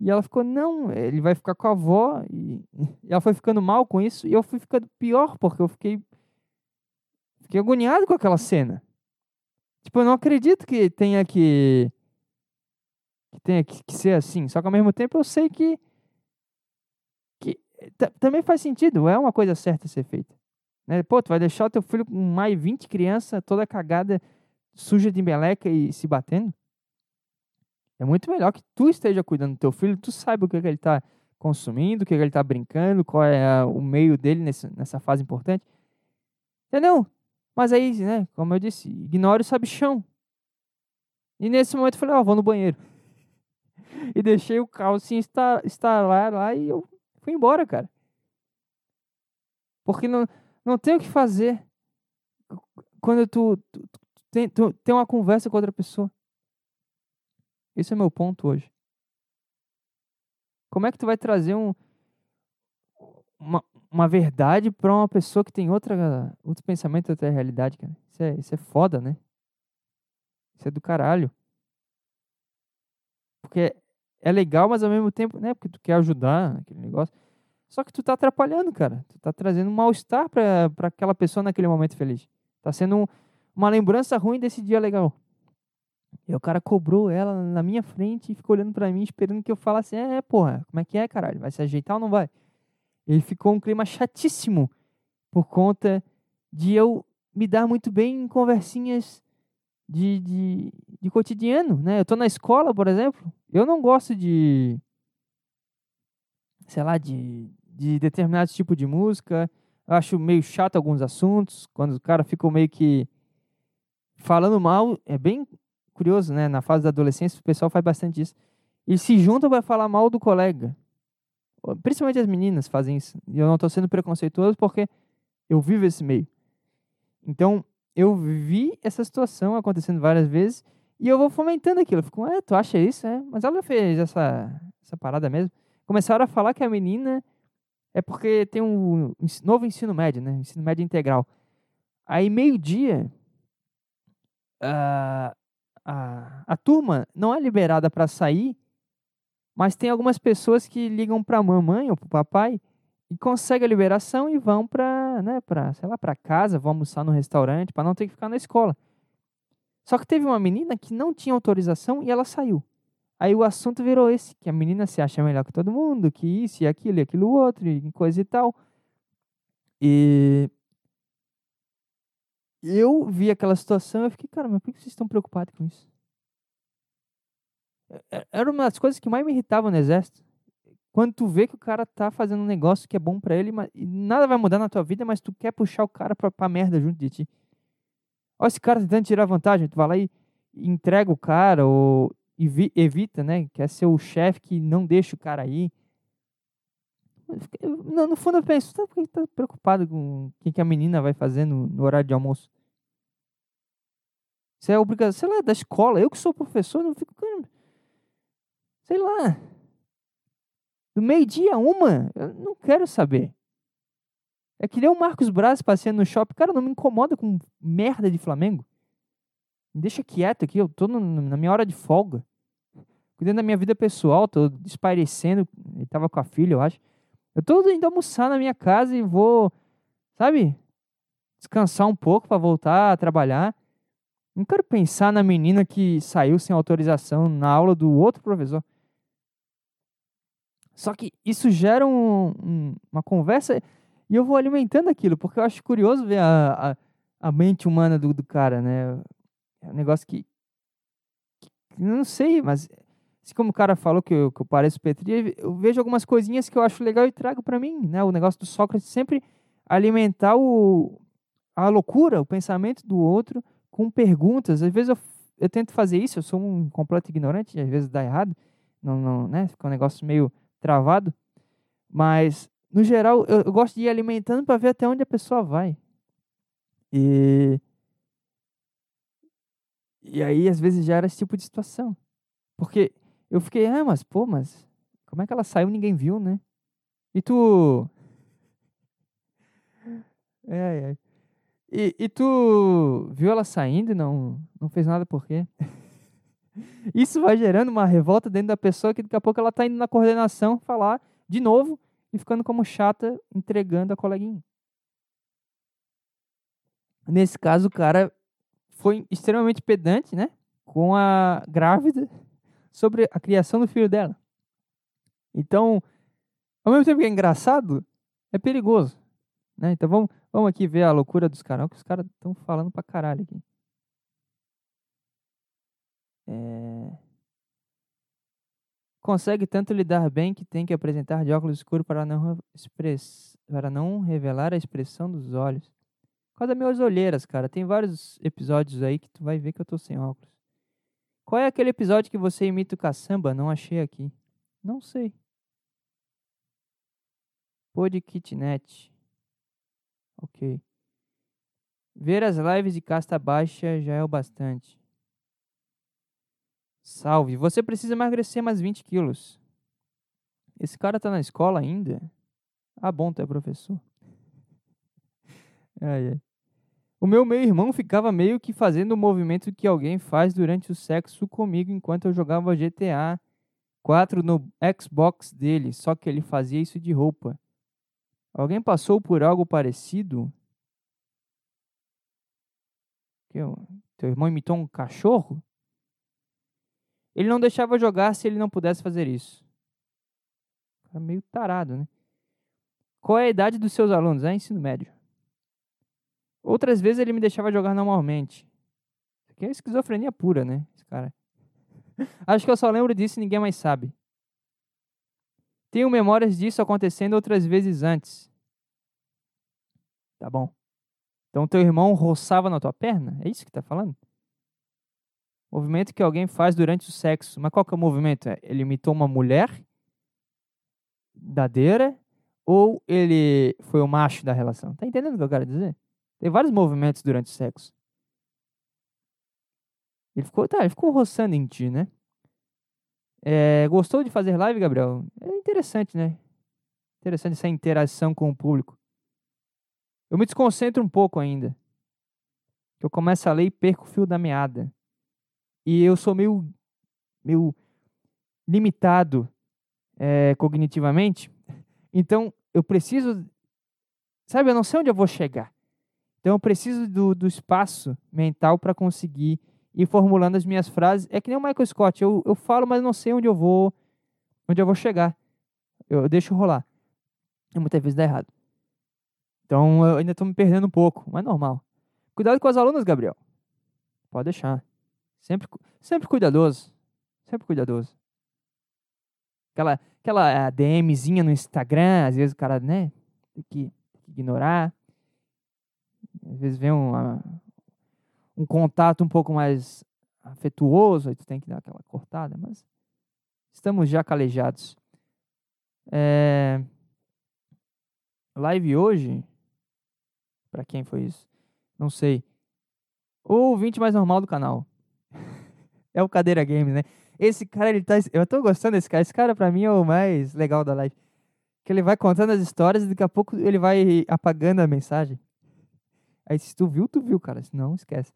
E ela ficou, não, ele vai ficar com a avó. E, e ela foi ficando mal com isso. E eu fui ficando pior, porque eu fiquei, fiquei agoniado com aquela cena. Tipo, eu não acredito que tenha que, que tenha que, que ser assim. Só que ao mesmo tempo eu sei que, que também faz sentido. É uma coisa certa a ser feita. Né? Pô, tu vai deixar o teu filho com mais 20 crianças toda cagada, suja de meleca e se batendo? É muito melhor que tu esteja cuidando do teu filho, tu saiba o que, é que ele está consumindo, o que, é que ele está brincando, qual é o meio dele nesse, nessa fase importante. Entendeu? Mas aí, né, como eu disse, ignore o sabichão. E nesse momento eu falei, ó, oh, vou no banheiro. [laughs] e deixei o carro assim instalar lá e eu fui embora, cara. Porque não, não tem o que fazer quando tu, tu, tu, tem, tu tem uma conversa com outra pessoa. Esse é meu ponto hoje. Como é que tu vai trazer um, uma, uma verdade para uma pessoa que tem outra, outro pensamento, outra realidade, cara? Isso é, isso é foda, né? Isso é do caralho. Porque é legal, mas ao mesmo tempo, né? Porque tu quer ajudar aquele negócio. Só que tu tá atrapalhando, cara. Tu tá trazendo um mal-estar para aquela pessoa naquele momento feliz. Tá sendo um, uma lembrança ruim desse dia legal. E o cara cobrou ela na minha frente e ficou olhando para mim, esperando que eu falasse: É, porra, como é que é, caralho? Vai se ajeitar ou não vai? Ele ficou um clima chatíssimo por conta de eu me dar muito bem em conversinhas de, de, de cotidiano, né? Eu tô na escola, por exemplo, eu não gosto de, sei lá, de, de determinado tipo de música. Eu acho meio chato alguns assuntos, quando o cara ficou meio que falando mal, é bem curioso, né? Na fase da adolescência, o pessoal faz bastante isso. E se juntam para falar mal do colega. Principalmente as meninas fazem isso. E eu não estou sendo preconceituoso porque eu vivo esse meio. Então, eu vi essa situação acontecendo várias vezes e eu vou fomentando aquilo. Eu fico, é, tu acha isso? É? Mas ela fez essa, essa parada mesmo. Começaram a falar que a menina é porque tem um novo ensino médio, né? Ensino médio integral. Aí, meio-dia, uh, a, a turma não é liberada para sair Mas tem algumas pessoas que ligam para a mamãe ou para o papai e conseguem a liberação e vão para, né, para, sei lá, para casa, vão almoçar no restaurante para não ter que ficar na escola. Só que teve uma menina que não tinha autorização e ela saiu. Aí o assunto virou esse, que a menina se acha melhor que todo mundo, que isso e aquilo e aquilo outro e coisa e tal. E eu vi aquela situação e fiquei, cara, mas por que vocês estão preocupados com isso? É, é, era uma das coisas que mais me irritavam no exército. Quando tu vê que o cara tá fazendo um negócio que é bom para ele, mas nada vai mudar na tua vida, mas tu quer puxar o cara pra, pra merda junto de ti. Olha esse cara tentando tirar vantagem, tu vai lá e entrega o cara, ou evita, né? Quer ser o chefe que não deixa o cara aí. No, no fundo eu penso, tá, que tá preocupado com o que a menina vai fazer no, no horário de almoço? Isso é obrigação, sei lá, da escola. Eu que sou professor, não fico. Sei lá. Do meio-dia, uma, eu não quero saber. É que nem o Marcos Braz passeando no shopping. Cara, não me incomoda com merda de Flamengo. Me deixa quieto aqui, eu tô no, na minha hora de folga. Cuidando da minha vida pessoal, tô espairecendo. Ele tava com a filha, eu acho. Eu tô indo almoçar na minha casa e vou, sabe, descansar um pouco para voltar a trabalhar. Não quero pensar na menina que saiu sem autorização na aula do outro professor. Só que isso gera um, um, uma conversa e eu vou alimentando aquilo, porque eu acho curioso ver a, a, a mente humana do, do cara, né? É um negócio que, que não sei, mas assim como o cara falou que eu, que eu pareço Petri, eu vejo algumas coisinhas que eu acho legal e trago para mim, né? O negócio do Sócrates sempre alimentar o, a loucura, o pensamento do outro com perguntas. Às vezes eu, eu tento fazer isso, eu sou um completo ignorante, às vezes dá errado, não, não, né? Fica um negócio meio travado, mas no geral eu, eu gosto de ir alimentando para ver até onde a pessoa vai. E e aí às vezes já era esse tipo de situação. Porque eu fiquei, ah, mas pô, mas como é que ela saiu ninguém viu, né? E tu. [laughs] É, é. E, e tu viu ela saindo e não, não fez nada por quê? [laughs] Isso vai gerando uma revolta dentro da pessoa que daqui a pouco ela tá indo na coordenação falar de novo e ficando como chata entregando a coleguinha. Nesse caso, o cara foi extremamente pedante, né? Com a grávida sobre a criação do filho dela. Então, ao mesmo tempo que é engraçado, é perigoso. Né? Então vamos, vamos aqui ver a loucura dos caras. que os caras estão falando pra caralho aqui. É... Consegue tanto lidar bem que tem que apresentar de óculos escuros para não, express... para não revelar a expressão dos olhos. Por causa das minhas olheiras, cara. Tem vários episódios aí que tu vai ver que eu tô sem óculos. Qual é aquele episódio que você imita o caçamba? Não achei aqui. Não sei. Pod Kitnet. Ok. Ver as lives de casta baixa já é o bastante. Salve. Você precisa emagrecer mais 20 quilos. Esse cara tá na escola ainda? Ah, bom, tu é professor. [laughs] ai, ai. O meu meio-irmão ficava meio que fazendo o movimento que alguém faz durante o sexo comigo enquanto eu jogava GTA 4 no Xbox dele, só que ele fazia isso de roupa. Alguém passou por algo parecido? Que teu irmão imitou um cachorro? Ele não deixava jogar se ele não pudesse fazer isso. É meio tarado, né? Qual é a idade dos seus alunos? É ensino médio. Outras vezes ele me deixava jogar normalmente. Isso aqui é esquizofrenia pura, né? Esse cara. [laughs] Acho que eu só lembro disso e ninguém mais sabe. Tenho memórias disso acontecendo outras vezes antes. Tá bom. Então teu irmão roçava na tua perna? É isso que tá falando? Movimento que alguém faz durante o sexo. Mas qual que é o movimento? É, ele imitou uma mulher dadeira ou ele foi o macho da relação? Tá entendendo o que eu quero dizer? Tem vários movimentos durante o sexo. Ele ficou, tá, ele ficou roçando em ti, né? É, gostou de fazer live, Gabriel? É interessante, né? Interessante essa interação com o público. Eu me desconcentro um pouco ainda. Eu começo a ler e perco o fio da meada. E eu sou meio, meio limitado é, cognitivamente. [laughs] Então, eu preciso. Sabe, eu não sei onde eu vou chegar. Então, eu preciso do, do espaço mental para conseguir ir formulando as minhas frases. É que nem o Michael Scott. Eu, eu falo, mas não sei onde eu vou, onde eu vou chegar. Eu, eu deixo rolar. E muitas vezes dá errado. Então, eu ainda estou me perdendo um pouco, mas normal. Cuidado com as alunas, Gabriel. Pode deixar. Sempre, sempre cuidadoso. Sempre cuidadoso. Aquela, aquela DMzinha no Instagram, às vezes o cara, né, tem que ignorar. Às vezes vem um, um contato um pouco mais afetuoso, aí tu tem que dar aquela cortada, mas estamos já calejados. É... Live hoje, para quem foi isso? Não sei. O ouvinte mais normal do canal. [laughs] é o Cadeira Games, né? Esse cara, ele tá. Eu tô gostando desse cara. Esse cara, pra mim, é o mais legal da live. Que ele vai contando as histórias e daqui a pouco ele vai apagando a mensagem. Aí se tu viu, tu viu, cara. Se não, esquece.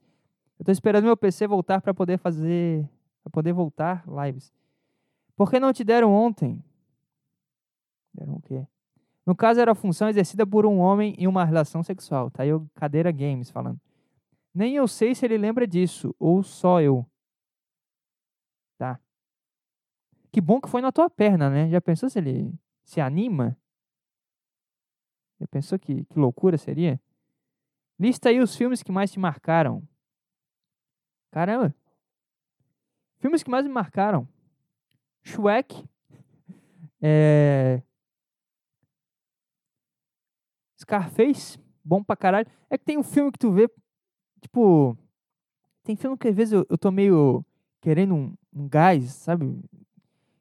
Eu tô esperando meu PC voltar para poder fazer. para poder voltar lives. Por que não te deram ontem? Deram o quê? No caso, era a função exercida por um homem em uma relação sexual. Tá aí o Cadeira Games falando. Nem eu sei se ele lembra disso, ou só eu. Tá. Que bom que foi na tua perna, né? Já pensou se ele se anima? Já pensou que, que loucura seria? Lista aí os filmes que mais te marcaram. Caramba! Filmes que mais me marcaram. Shrek. É... [laughs] Scarface. Bom pra caralho. É que tem um filme que tu vê, tipo... Tem filme que às vezes eu, eu tô meio querendo um, um gás, sabe? O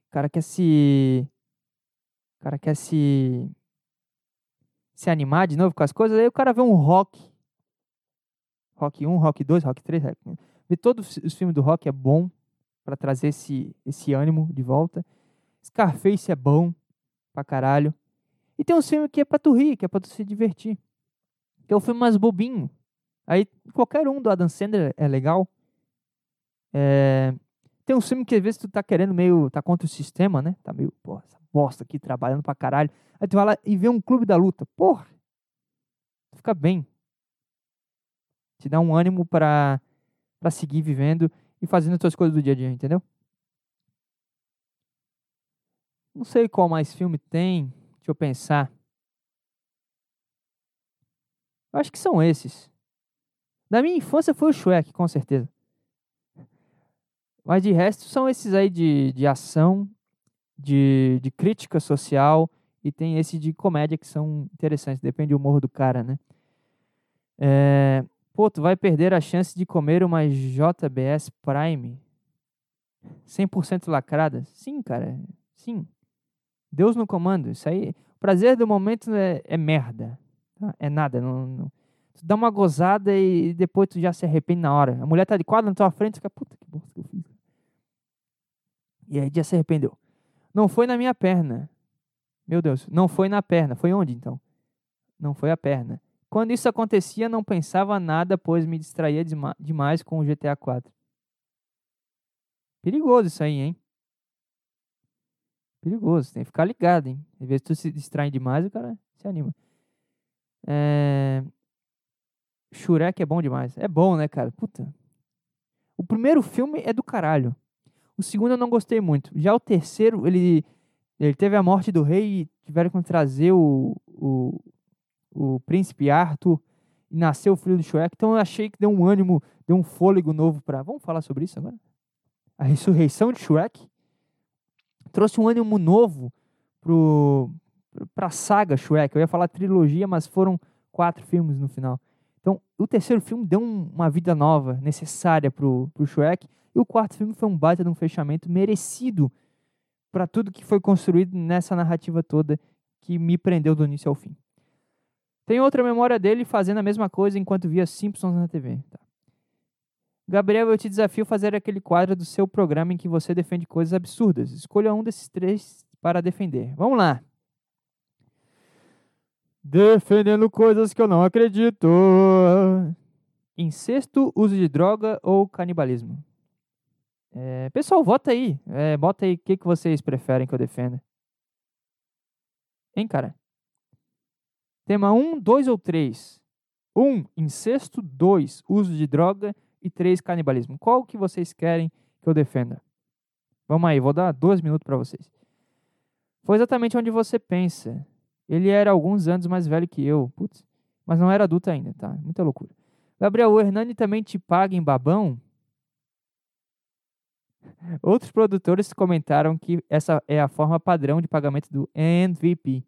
cara quer se. O cara quer se. Se animar de novo com as coisas. Aí o cara vê um rock. Rock 1, Rock 2, Rock 3. Ver todos os filmes do rock é bom para trazer esse, esse ânimo de volta. Scarface é bom pra caralho. E tem um filme que é pra tu rir, que é pra tu se divertir. Que é o filme mais bobinho. Aí qualquer um do Adam Sandler é legal. É, tem um filme que às vezes tu tá querendo meio. tá contra o sistema, né? Tá meio, pô, essa bosta aqui trabalhando pra caralho. Aí tu vai lá e vê um clube da luta. Porra! Tu fica bem. Te dá um ânimo pra, pra seguir vivendo e fazendo as tuas coisas do dia a dia, entendeu? Não sei qual mais filme tem. Deixa eu pensar. Eu acho que são esses. Da minha infância foi o Shrek, com certeza. Mas de resto são esses aí de, de ação, de, de crítica social e tem esse de comédia que são interessantes, depende do humor do cara, né? É, pô, tu vai perder a chance de comer uma JBS Prime 100% lacrada? Sim, cara, sim. Deus no comando, isso aí, o prazer do momento é, é merda, tá? é nada, não, não, tu dá uma gozada e depois tu já se arrepende na hora. A mulher tá de quadro na tua frente, tu fica, puta que bosta que eu fiz. E aí já se arrependeu. Não foi na minha perna. Meu Deus, não foi na perna. Foi onde então? Não foi a perna. Quando isso acontecia, não pensava nada, pois me distraía demais com o GTA 4. Perigoso isso aí, hein? Perigoso, tem que ficar ligado, hein? Às vezes tu se distrai demais, o cara se anima. É... Shurek é bom demais. É bom, né, cara? Puta. O primeiro filme é do caralho. O segundo eu não gostei muito. Já o terceiro, ele, ele teve a morte do rei e tiveram que trazer o, o, o príncipe Arthur e nasceu o filho do Shrek. Então eu achei que deu um ânimo, deu um fôlego novo para. Vamos falar sobre isso agora? A ressurreição de Shrek trouxe um ânimo novo pro para a saga Shrek. Eu ia falar trilogia, mas foram quatro filmes no final. Então, o terceiro filme deu um, uma vida nova, necessária pro, pro Shrek. E o quarto filme foi um baita de um fechamento merecido para tudo que foi construído nessa narrativa toda que me prendeu do início ao fim. Tem outra memória dele fazendo a mesma coisa enquanto via Simpsons na TV. Tá. Gabriel, eu te desafio a fazer aquele quadro do seu programa em que você defende coisas absurdas. Escolha um desses três para defender. Vamos lá. Defendendo coisas que eu não acredito. Incesto, uso de droga ou canibalismo? É, pessoal, vota aí. É, bota aí o que, que vocês preferem que eu defenda. Hein, cara? Tema 1, 2 ou 3? 1, incesto. 2, uso de droga. E 3, canibalismo. Qual que vocês querem que eu defenda? Vamos aí, vou dar dois minutos para vocês. Foi exatamente onde você pensa. Ele era alguns anos mais velho que eu. Putz, mas não era adulto ainda, tá? Muita loucura. Gabriel, o Hernani também te paga em babão? [laughs] Outros produtores comentaram que essa é a forma padrão de pagamento do MVP.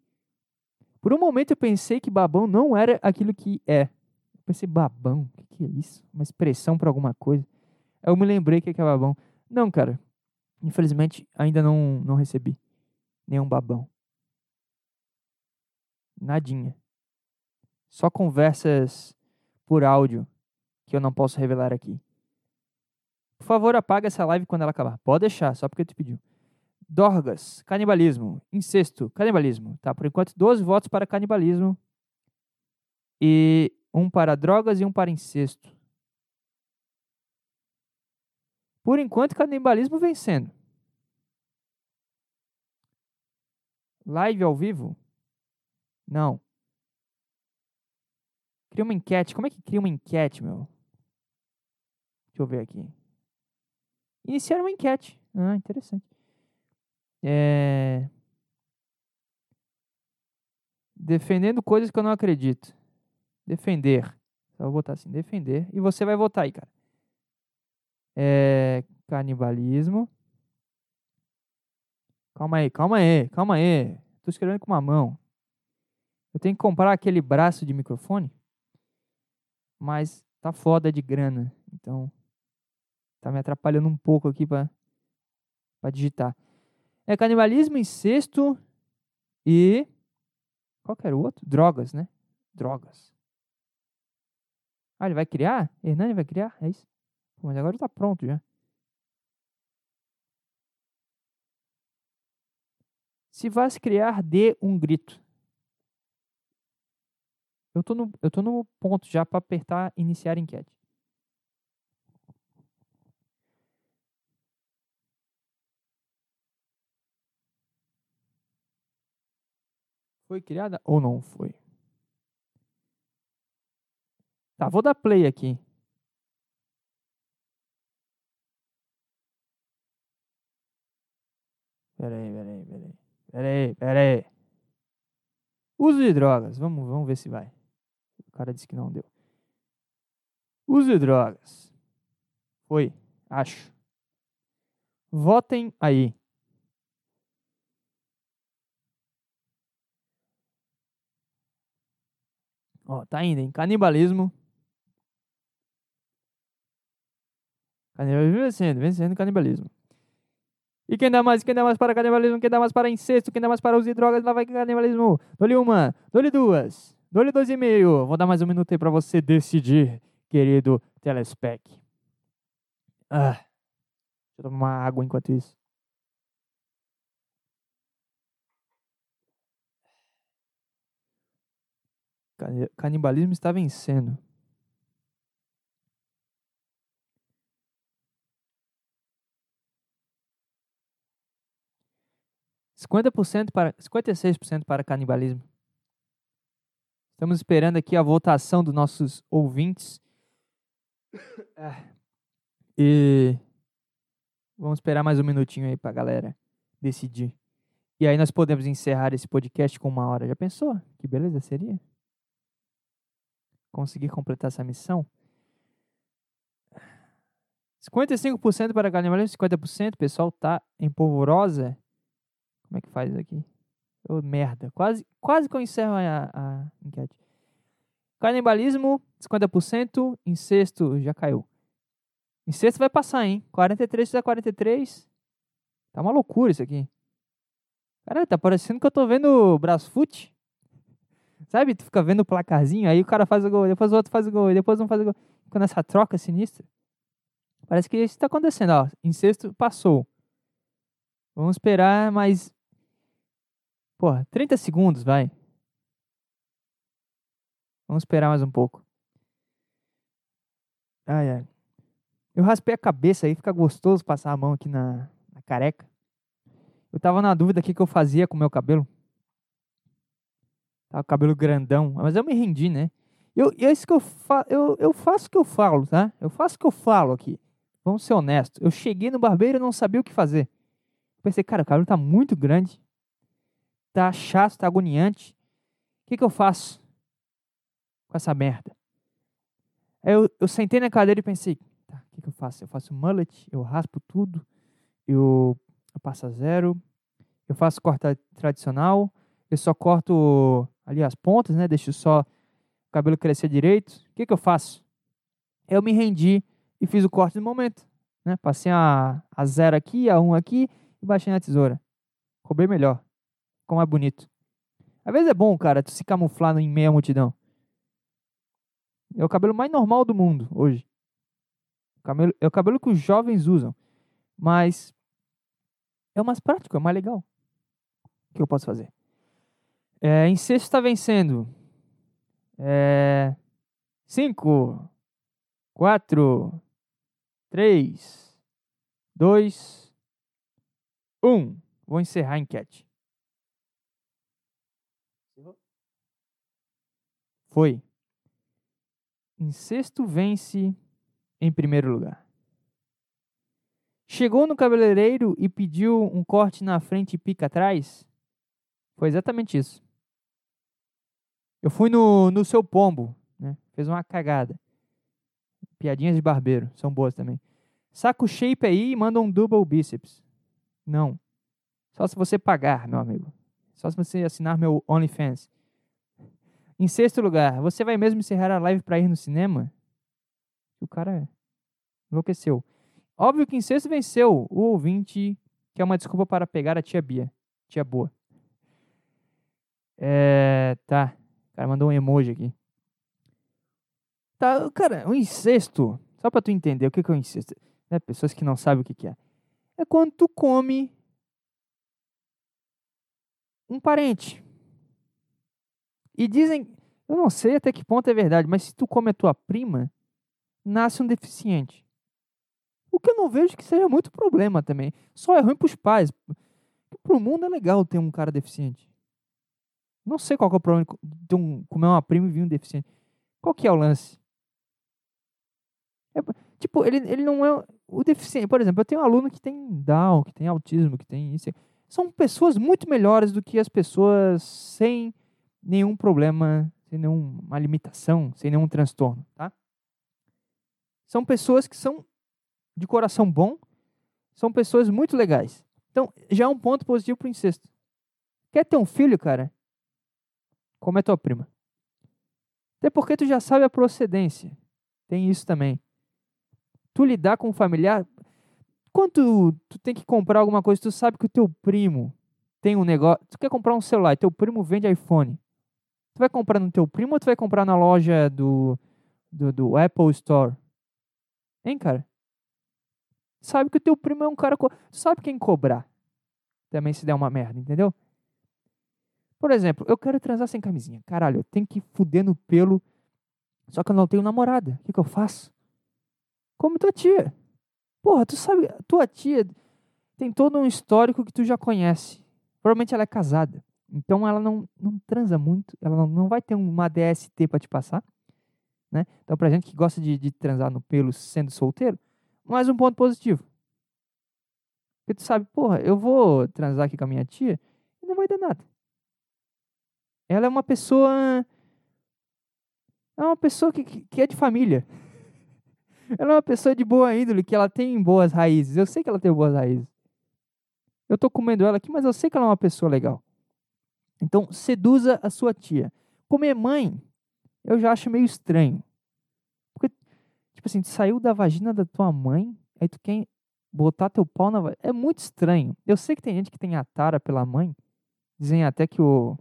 Por um momento eu pensei que babão não era aquilo que é. Eu pensei, babão? O que, é isso? Uma expressão para alguma coisa. Eu me lembrei que é babão. Não, cara. Infelizmente, ainda não, não recebi nenhum babão. Nadinha. Só conversas por áudio que eu não posso revelar aqui. Por favor, apaga essa live quando ela acabar. Pode deixar, só porque tu pediu. Dorgas, canibalismo. Incesto, canibalismo. Tá, por enquanto, 12 votos para canibalismo. E um para drogas e um para incesto. Por enquanto, canibalismo vencendo. Live ao vivo? Não. Cria uma enquete. Como é que cria uma enquete, meu? Deixa eu ver aqui. Iniciar uma enquete. Ah, interessante. É... Defendendo coisas que eu não acredito. Defender. Vou botar assim, defender. E você vai votar aí, cara. É... Canibalismo. Calma aí, calma aí, calma aí. Tô escrevendo com uma mão. Eu tenho que comprar aquele braço de microfone. Mas tá foda de grana. Então, tá me atrapalhando um pouco aqui para para digitar. É canibalismo, incesto e qual que era o outro? Drogas, né? Drogas. Ah, ele vai criar? Hernani vai criar? É isso? Mas agora tá pronto já. Se vas criar, dê um grito. Eu tô no, eu tô no ponto já para apertar iniciar enquete. Foi criada ou não foi? Tá, vou dar play aqui. Peraí, peraí, peraí. Peraí, peraí. Uso de drogas. Vamos, vamos ver se vai. O cara disse que não deu. Uso de drogas. Foi, acho. Votem aí. Ó, tá indo, hein? Canibalismo. Canibalismo vencendo, vencendo canibalismo. E quem dá mais? Quem dá mais para canibalismo? Quem dá mais para incesto? Quem dá mais para uso de drogas? Lá vai canibalismo. Dou-lhe uma, dou-lhe duas, dou-lhe dois e meio. Vou dar mais um minuto aí para você decidir, querido telespec. Ah, deixa eu tomar água enquanto isso. Canibalismo está vencendo. 50% para 56% para canibalismo. Estamos esperando aqui a votação dos nossos ouvintes. [coughs] E vamos esperar mais um minutinho aí para a galera decidir. E aí nós podemos encerrar esse podcast com uma hora. Já pensou? Que beleza seria? Conseguir completar essa missão? 55% para canibalismo, 50%. O pessoal tá em polvorosa. Como é que faz aqui? Oh, merda. Quase, quase que eu encerro a, a enquete. Canibalismo, 50%. Incesto, já caiu. Incesto vai passar, hein? 43 a 43. Tá uma loucura isso aqui. Cara, tá parecendo que eu tô vendo Brasfoot. Sabe? Tu fica vendo o placarzinho, aí o cara faz o gol, depois o outro faz o gol, depois um faz o gol. Fica nessa troca sinistra. Parece que isso tá acontecendo, ó. Incesto passou. Vamos esperar mais Porra, 30 segundos, vai. Vamos esperar mais um pouco. Ai, ai. Eu raspei a cabeça aí, fica gostoso passar a mão aqui na, na careca. Eu tava na dúvida o que, que eu fazia com o meu cabelo. Tá, cabelo grandão. Mas eu me rendi, né? Eu, é isso que eu, fa eu, eu faço o que eu falo, tá? Eu faço o que eu falo aqui. Vamos ser honestos. Eu cheguei no barbeiro e não sabia o que fazer. Pensei, cara, o cabelo tá muito grande. Tá chato, tá agoniante. O que, que eu faço com essa merda? Aí eu, eu sentei na cadeira e pensei, tá, o que, que eu faço? Eu faço mullet, eu raspo tudo, eu, eu passo a zero, eu faço corte tradicional, eu só corto ali as pontas, né? Deixo só o cabelo crescer direito. O que, que eu faço? Eu me rendi e fiz o corte no momento. Né? Passei a, a zero aqui, a um aqui e baixei na tesoura. Ficou bem melhor. Ficou mais bonito. Às vezes é bom, cara, tu se camuflar em meia multidão. É o cabelo mais normal do mundo hoje. Cabelo, é o cabelo que os jovens usam. Mas é o mais prático, é mais legal. O que eu posso fazer? É, em sexto está vencendo. É, cinco, quatro, três, dois, um. Vou encerrar a enquete. Foi. Em sexto vence em primeiro lugar. Chegou no cabeleireiro e pediu um corte na frente e pica atrás? Foi exatamente isso. Eu fui no, no seu pombo, né? Fez uma cagada. Piadinhas de barbeiro, são boas também. Saco shape aí e manda um double bíceps. Não. Só se você pagar, meu amigo. Só se você assinar meu OnlyFans. Em sexto lugar, você vai mesmo encerrar a live para ir no cinema? O cara enlouqueceu. Óbvio que em sexto venceu o ouvinte, que é uma desculpa para pegar a tia Bia. Tia boa. É, tá cara mandou um emoji aqui. Tá, cara, um incesto, só pra tu entender o que, que é o um incesto, né? Pessoas que não sabem o que, que é. É quando tu come um parente. E dizem, eu não sei até que ponto é verdade, mas se tu come a tua prima, nasce um deficiente. O que eu não vejo que seja muito problema também. Só é ruim pros pais. Pro mundo é legal ter um cara deficiente. Não sei qual é o problema de um, comer uma prima e vir um deficiente. Qual que é o lance? É, tipo, ele, ele não é o deficiente. Por exemplo, eu tenho um aluno que tem Down, que tem autismo, que tem isso. São pessoas muito melhores do que as pessoas sem nenhum problema, sem nenhuma limitação, sem nenhum transtorno, tá? São pessoas que são de coração bom, são pessoas muito legais. Então, já é um ponto positivo para o incesto. Quer ter um filho, cara? Como é tua prima. Até porque tu já sabe a procedência. Tem isso também. Tu lidar com um familiar. Quando tu, tu tem que comprar alguma coisa, tu sabe que o teu primo tem um negócio. Tu quer comprar um celular e teu primo vende iPhone. Tu vai comprar no teu primo ou tu vai comprar na loja do, do, do Apple Store? Hein, cara? Sabe que o teu primo é um cara. Sabe quem cobrar. Também se der uma merda, entendeu? Por exemplo, eu quero transar sem camisinha. Caralho, eu tenho que fuder no pelo. Só que eu não tenho namorada. O que, que eu faço? Como tua tia. Porra, tu sabe, tua tia tem todo um histórico que tu já conhece. Provavelmente ela é casada. Então ela não, não transa muito. Ela não, não vai ter uma DST para te passar. Né? Então, pra gente que gosta de, de transar no pelo sendo solteiro, mais um ponto positivo. Porque tu sabe, porra, eu vou transar aqui com a minha tia e não vai dar nada. Ela é uma pessoa. É uma pessoa que, que é de família. [laughs] Ela é uma pessoa de boa índole, que ela tem boas raízes. Eu sei que ela tem boas raízes. Eu tô comendo ela aqui, mas eu sei que ela é uma pessoa legal. Então, seduza a sua tia. Comer mãe, eu já acho meio estranho. Porque, tipo assim, saiu da vagina da tua mãe, aí tu quer botar teu pau na vagina. É muito estranho. Eu sei que tem gente que tem a tara pela mãe. Dizem até que o,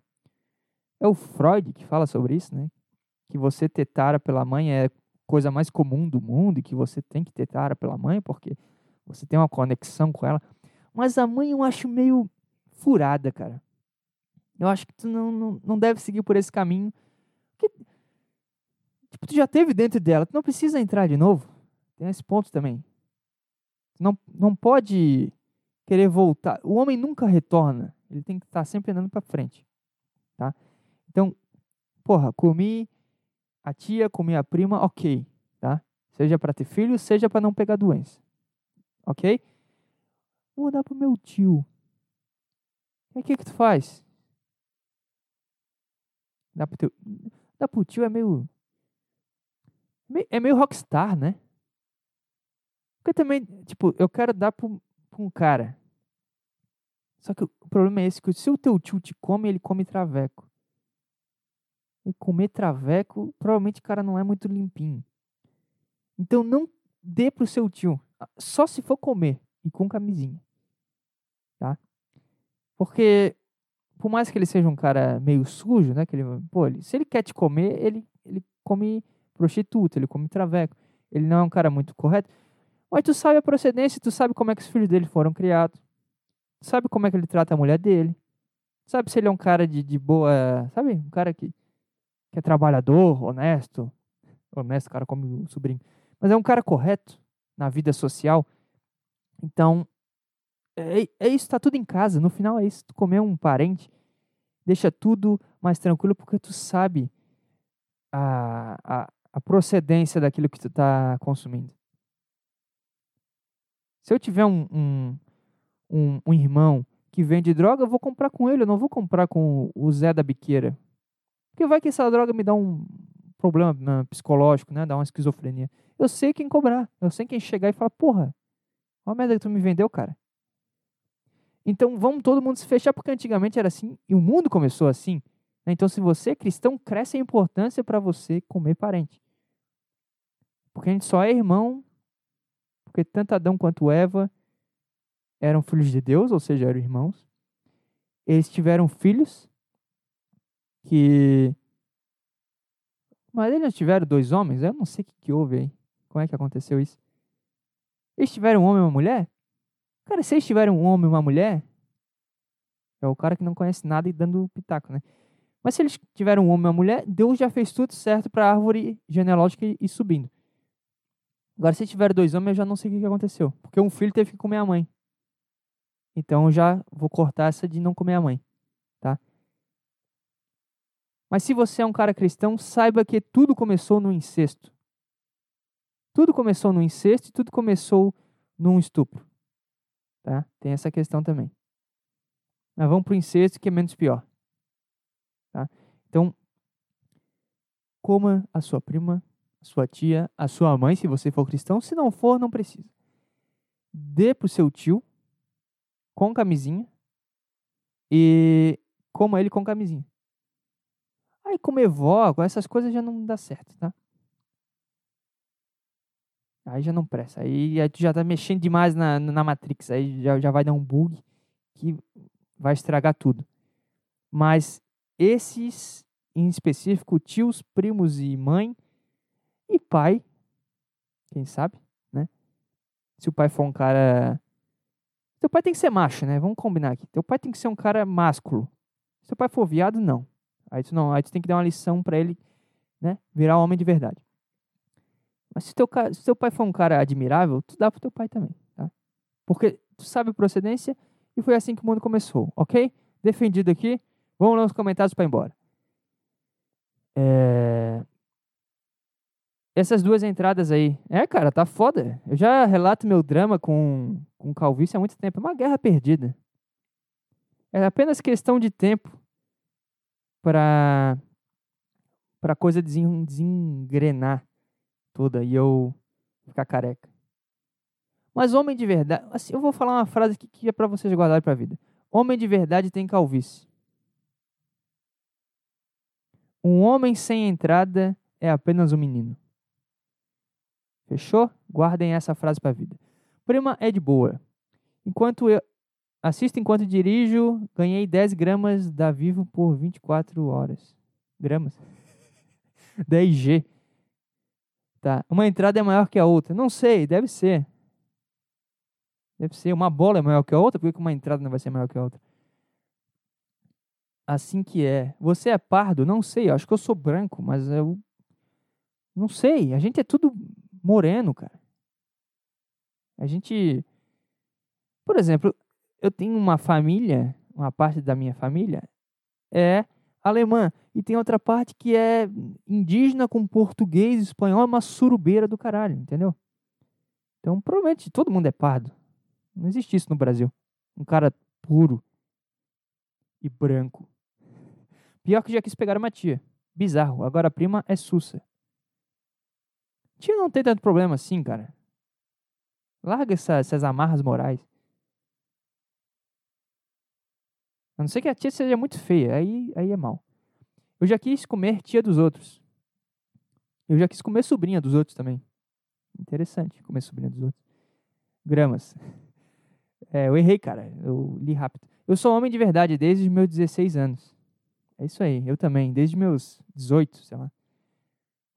é o Freud que fala sobre isso, né? Que você ter tara pela mãe é coisa mais comum do mundo e que você tem que ter tara pela mãe porque você tem uma conexão com ela. Mas a mãe eu acho meio furada, cara. Eu acho que tu não, não, não deve seguir por esse caminho. Tipo, tu já teve dentro dela, tu não precisa entrar de novo. Tem esse ponto também. Tu não, não pode querer voltar. O homem nunca retorna. Ele tem que estar sempre andando para frente, tá? Então, porra, comi a tia, comi a prima, ok, tá? Seja para ter filho, seja para não pegar doença. Ok? Vou dar pro meu tio. O que que tu faz? Dá pro teu... Dá pro tio é meio... É meio rockstar, né? Porque também, tipo, eu quero dar pra um cara. Só que o problema é esse, que se o teu tio te come, ele come traveco. Comer traveco, provavelmente o cara não é muito limpinho. Então não dê pro seu tio. Só se for comer e com camisinha. Tá? Porque por mais que ele seja um cara meio sujo, né? Que ele, pô, ele, se ele quer te comer, ele, ele come prostituta, ele come traveco. Ele não é um cara muito correto. Mas tu sabe a procedência, tu sabe como é que os filhos dele foram criados. Tu sabe como é que ele trata a mulher dele. Sabe se ele é um cara de, de boa, sabe? Um cara que, que é trabalhador, honesto. Honesto, cara, como o sobrinho. Mas é um cara correto na vida social. Então, é, é isso, tá tudo em casa. No final é isso. Tu comer um parente, deixa tudo mais tranquilo porque tu sabe a, a, a procedência daquilo que tu tá consumindo. Se eu tiver um, um, um, um irmão que vende droga, eu vou comprar com ele, eu não vou comprar com o Zé da biqueira. Porque vai que essa droga me dá um problema né, psicológico, né? Dá uma esquizofrenia. Eu sei quem cobrar. Eu sei quem chegar e falar, porra, olha a merda que tu me vendeu, cara. Então vamos todo mundo se fechar, porque antigamente era assim e o mundo começou assim. Né? Então, se você é cristão, cresce a importância para você comer parente. Porque a gente só é irmão, porque tanto Adão quanto Eva eram filhos de Deus, ou seja, eram irmãos. Eles tiveram filhos que. Mas eles tiveram dois homens? Eu não sei o que, que houve aí. Como é que aconteceu isso? Eles tiveram um homem e uma mulher? Cara, se eles tiverem um homem e uma mulher, é o cara que não conhece nada e dando pitaco, né? Mas se eles tiverem um homem e uma mulher, Deus já fez tudo certo para a árvore genealógica ir subindo. Agora, se tiver dois homens, eu já não sei o que aconteceu. Porque um filho teve que comer a mãe. Então, eu já vou cortar essa de não comer a mãe. Mas se você é um cara cristão, saiba que tudo começou no incesto. Tudo começou no incesto e tudo começou num estupro. Tá? Tem essa questão também. Mas vamos para o incesto, que é menos pior. Tá? Então, coma a sua prima, a sua tia, a sua mãe, se você for cristão. Se não for, não precisa. Dê para o seu tio com camisinha e coma ele com camisinha. Comer vó, essas coisas já não dá certo, tá? Aí já não presta. Aí, aí tu já tá mexendo demais na, na Matrix. Aí já, já vai dar um bug que vai estragar tudo. Mas esses, em específico, tios, primos e mãe e pai, quem sabe, né? Se o pai for um cara. Teu pai tem que ser macho, né? Vamos combinar aqui. Teu pai tem que ser um cara másculo. Se teu pai for viado, não. Aí tu não, aí tu tem que dar uma lição para ele, né? Virar um homem de verdade. Mas se teu, se teu pai for um cara admirável, tu dá pro teu pai também, tá? Porque tu sabe procedência e foi assim que o mundo começou, ok? Defendido aqui. Vamos nos comentários para embora. É... Essas duas entradas aí. É, cara, tá foda. Eu já relato meu drama com, com calvície há muito tempo. É uma guerra perdida. É apenas questão de tempo para para coisa desengrenar toda e eu ficar careca. Mas homem de verdade, assim, eu vou falar uma frase aqui que é para vocês guardarem para a vida. Homem de verdade tem calvície. Um homem sem entrada é apenas um menino. Fechou? Guardem essa frase para a vida. Prima é de boa. Enquanto eu assisto enquanto dirijo, ganhei 10 gramas da Vivo por 24 horas. Gramas? [laughs] 10G. Tá. Uma entrada é maior que a outra. Não sei, deve ser. Deve ser. Uma bola é maior que a outra, por que uma entrada não vai ser maior que a outra? Assim que é. Você é pardo? Não sei. Eu acho que eu sou branco, mas eu. Não sei. A gente é tudo moreno, cara. A gente. Por exemplo, eu tenho uma família, uma parte da minha família é alemã. E tem outra parte que é indígena com português, espanhol, é uma surubeira do caralho, entendeu? Então, provavelmente todo mundo é pardo. Não existe isso no Brasil. Um cara puro e branco. Pior que já quis pegar uma tia. Bizarro. Agora a prima é sussa. Tia não tem tanto problema assim, cara. Larga essa, essas amarras morais. A não ser que a tia seja muito feia, aí, aí é mal. Eu já quis comer tia dos outros. Eu já quis comer sobrinha dos outros também. Interessante comer sobrinha dos outros. Gramas. [laughs] É, eu errei, cara. Eu li rápido. Eu sou homem de verdade desde os meus 16 anos. É isso aí, eu também, desde meus 18, sei lá.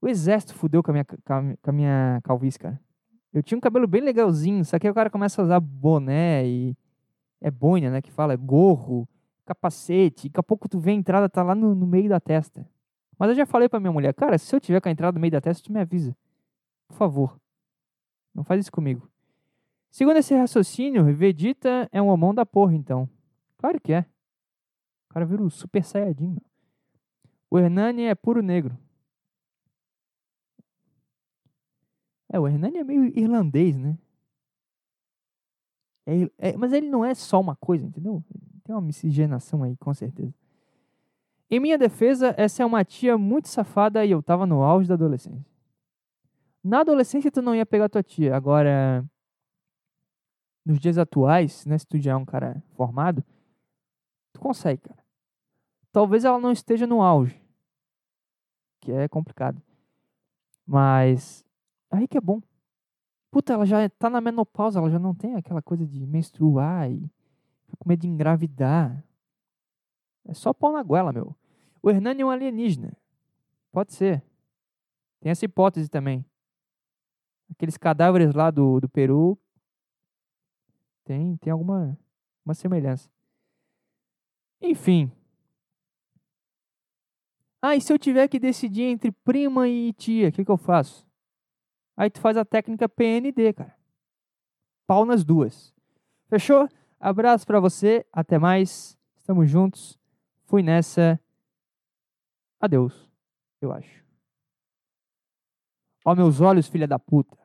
O exército fudeu com a minha, com a minha calvície, cara. Eu tinha um cabelo bem legalzinho, só que aí o cara começa a usar boné e. É boina, né? Que fala, é gorro, capacete. Daqui a pouco tu vê a entrada, tá lá no, no meio da testa. Mas eu já falei pra minha mulher, cara, se eu tiver com a entrada no meio da testa, tu me avisa. Por favor. Não faz isso comigo. Segundo esse raciocínio, Vegeta é um homão da porra, então. Claro que é. O cara vira o Super Saiyajin, meu. O Hernani é puro negro. É, o Hernani é meio irlandês, né? É, é, mas ele não é só uma coisa, entendeu? Tem uma miscigenação aí, com certeza. Em minha defesa, essa é uma tia muito safada e eu tava no auge da adolescência. Na adolescência, tu não ia pegar tua tia. Agora, nos dias atuais, né, se tu já é um cara formado, tu consegue, cara. Talvez ela não esteja no auge, que é complicado. Mas aí que é bom. Puta, ela já tá na menopausa, ela já não tem aquela coisa de menstruar e com medo de engravidar. É só pau na goela, meu. O Hernani é um alienígena. Pode ser. Tem essa hipótese também. Aqueles cadáveres lá do, do Peru tem, tem alguma uma semelhança. Enfim. Ah, e se eu tiver que decidir entre prima e tia, o que, que eu faço? Aí tu faz a técnica PND, cara. Pau nas duas. Fechou? Abraço para você, até mais. Estamos juntos. Fui nessa. Adeus, eu acho. Ó meus olhos, filha da puta.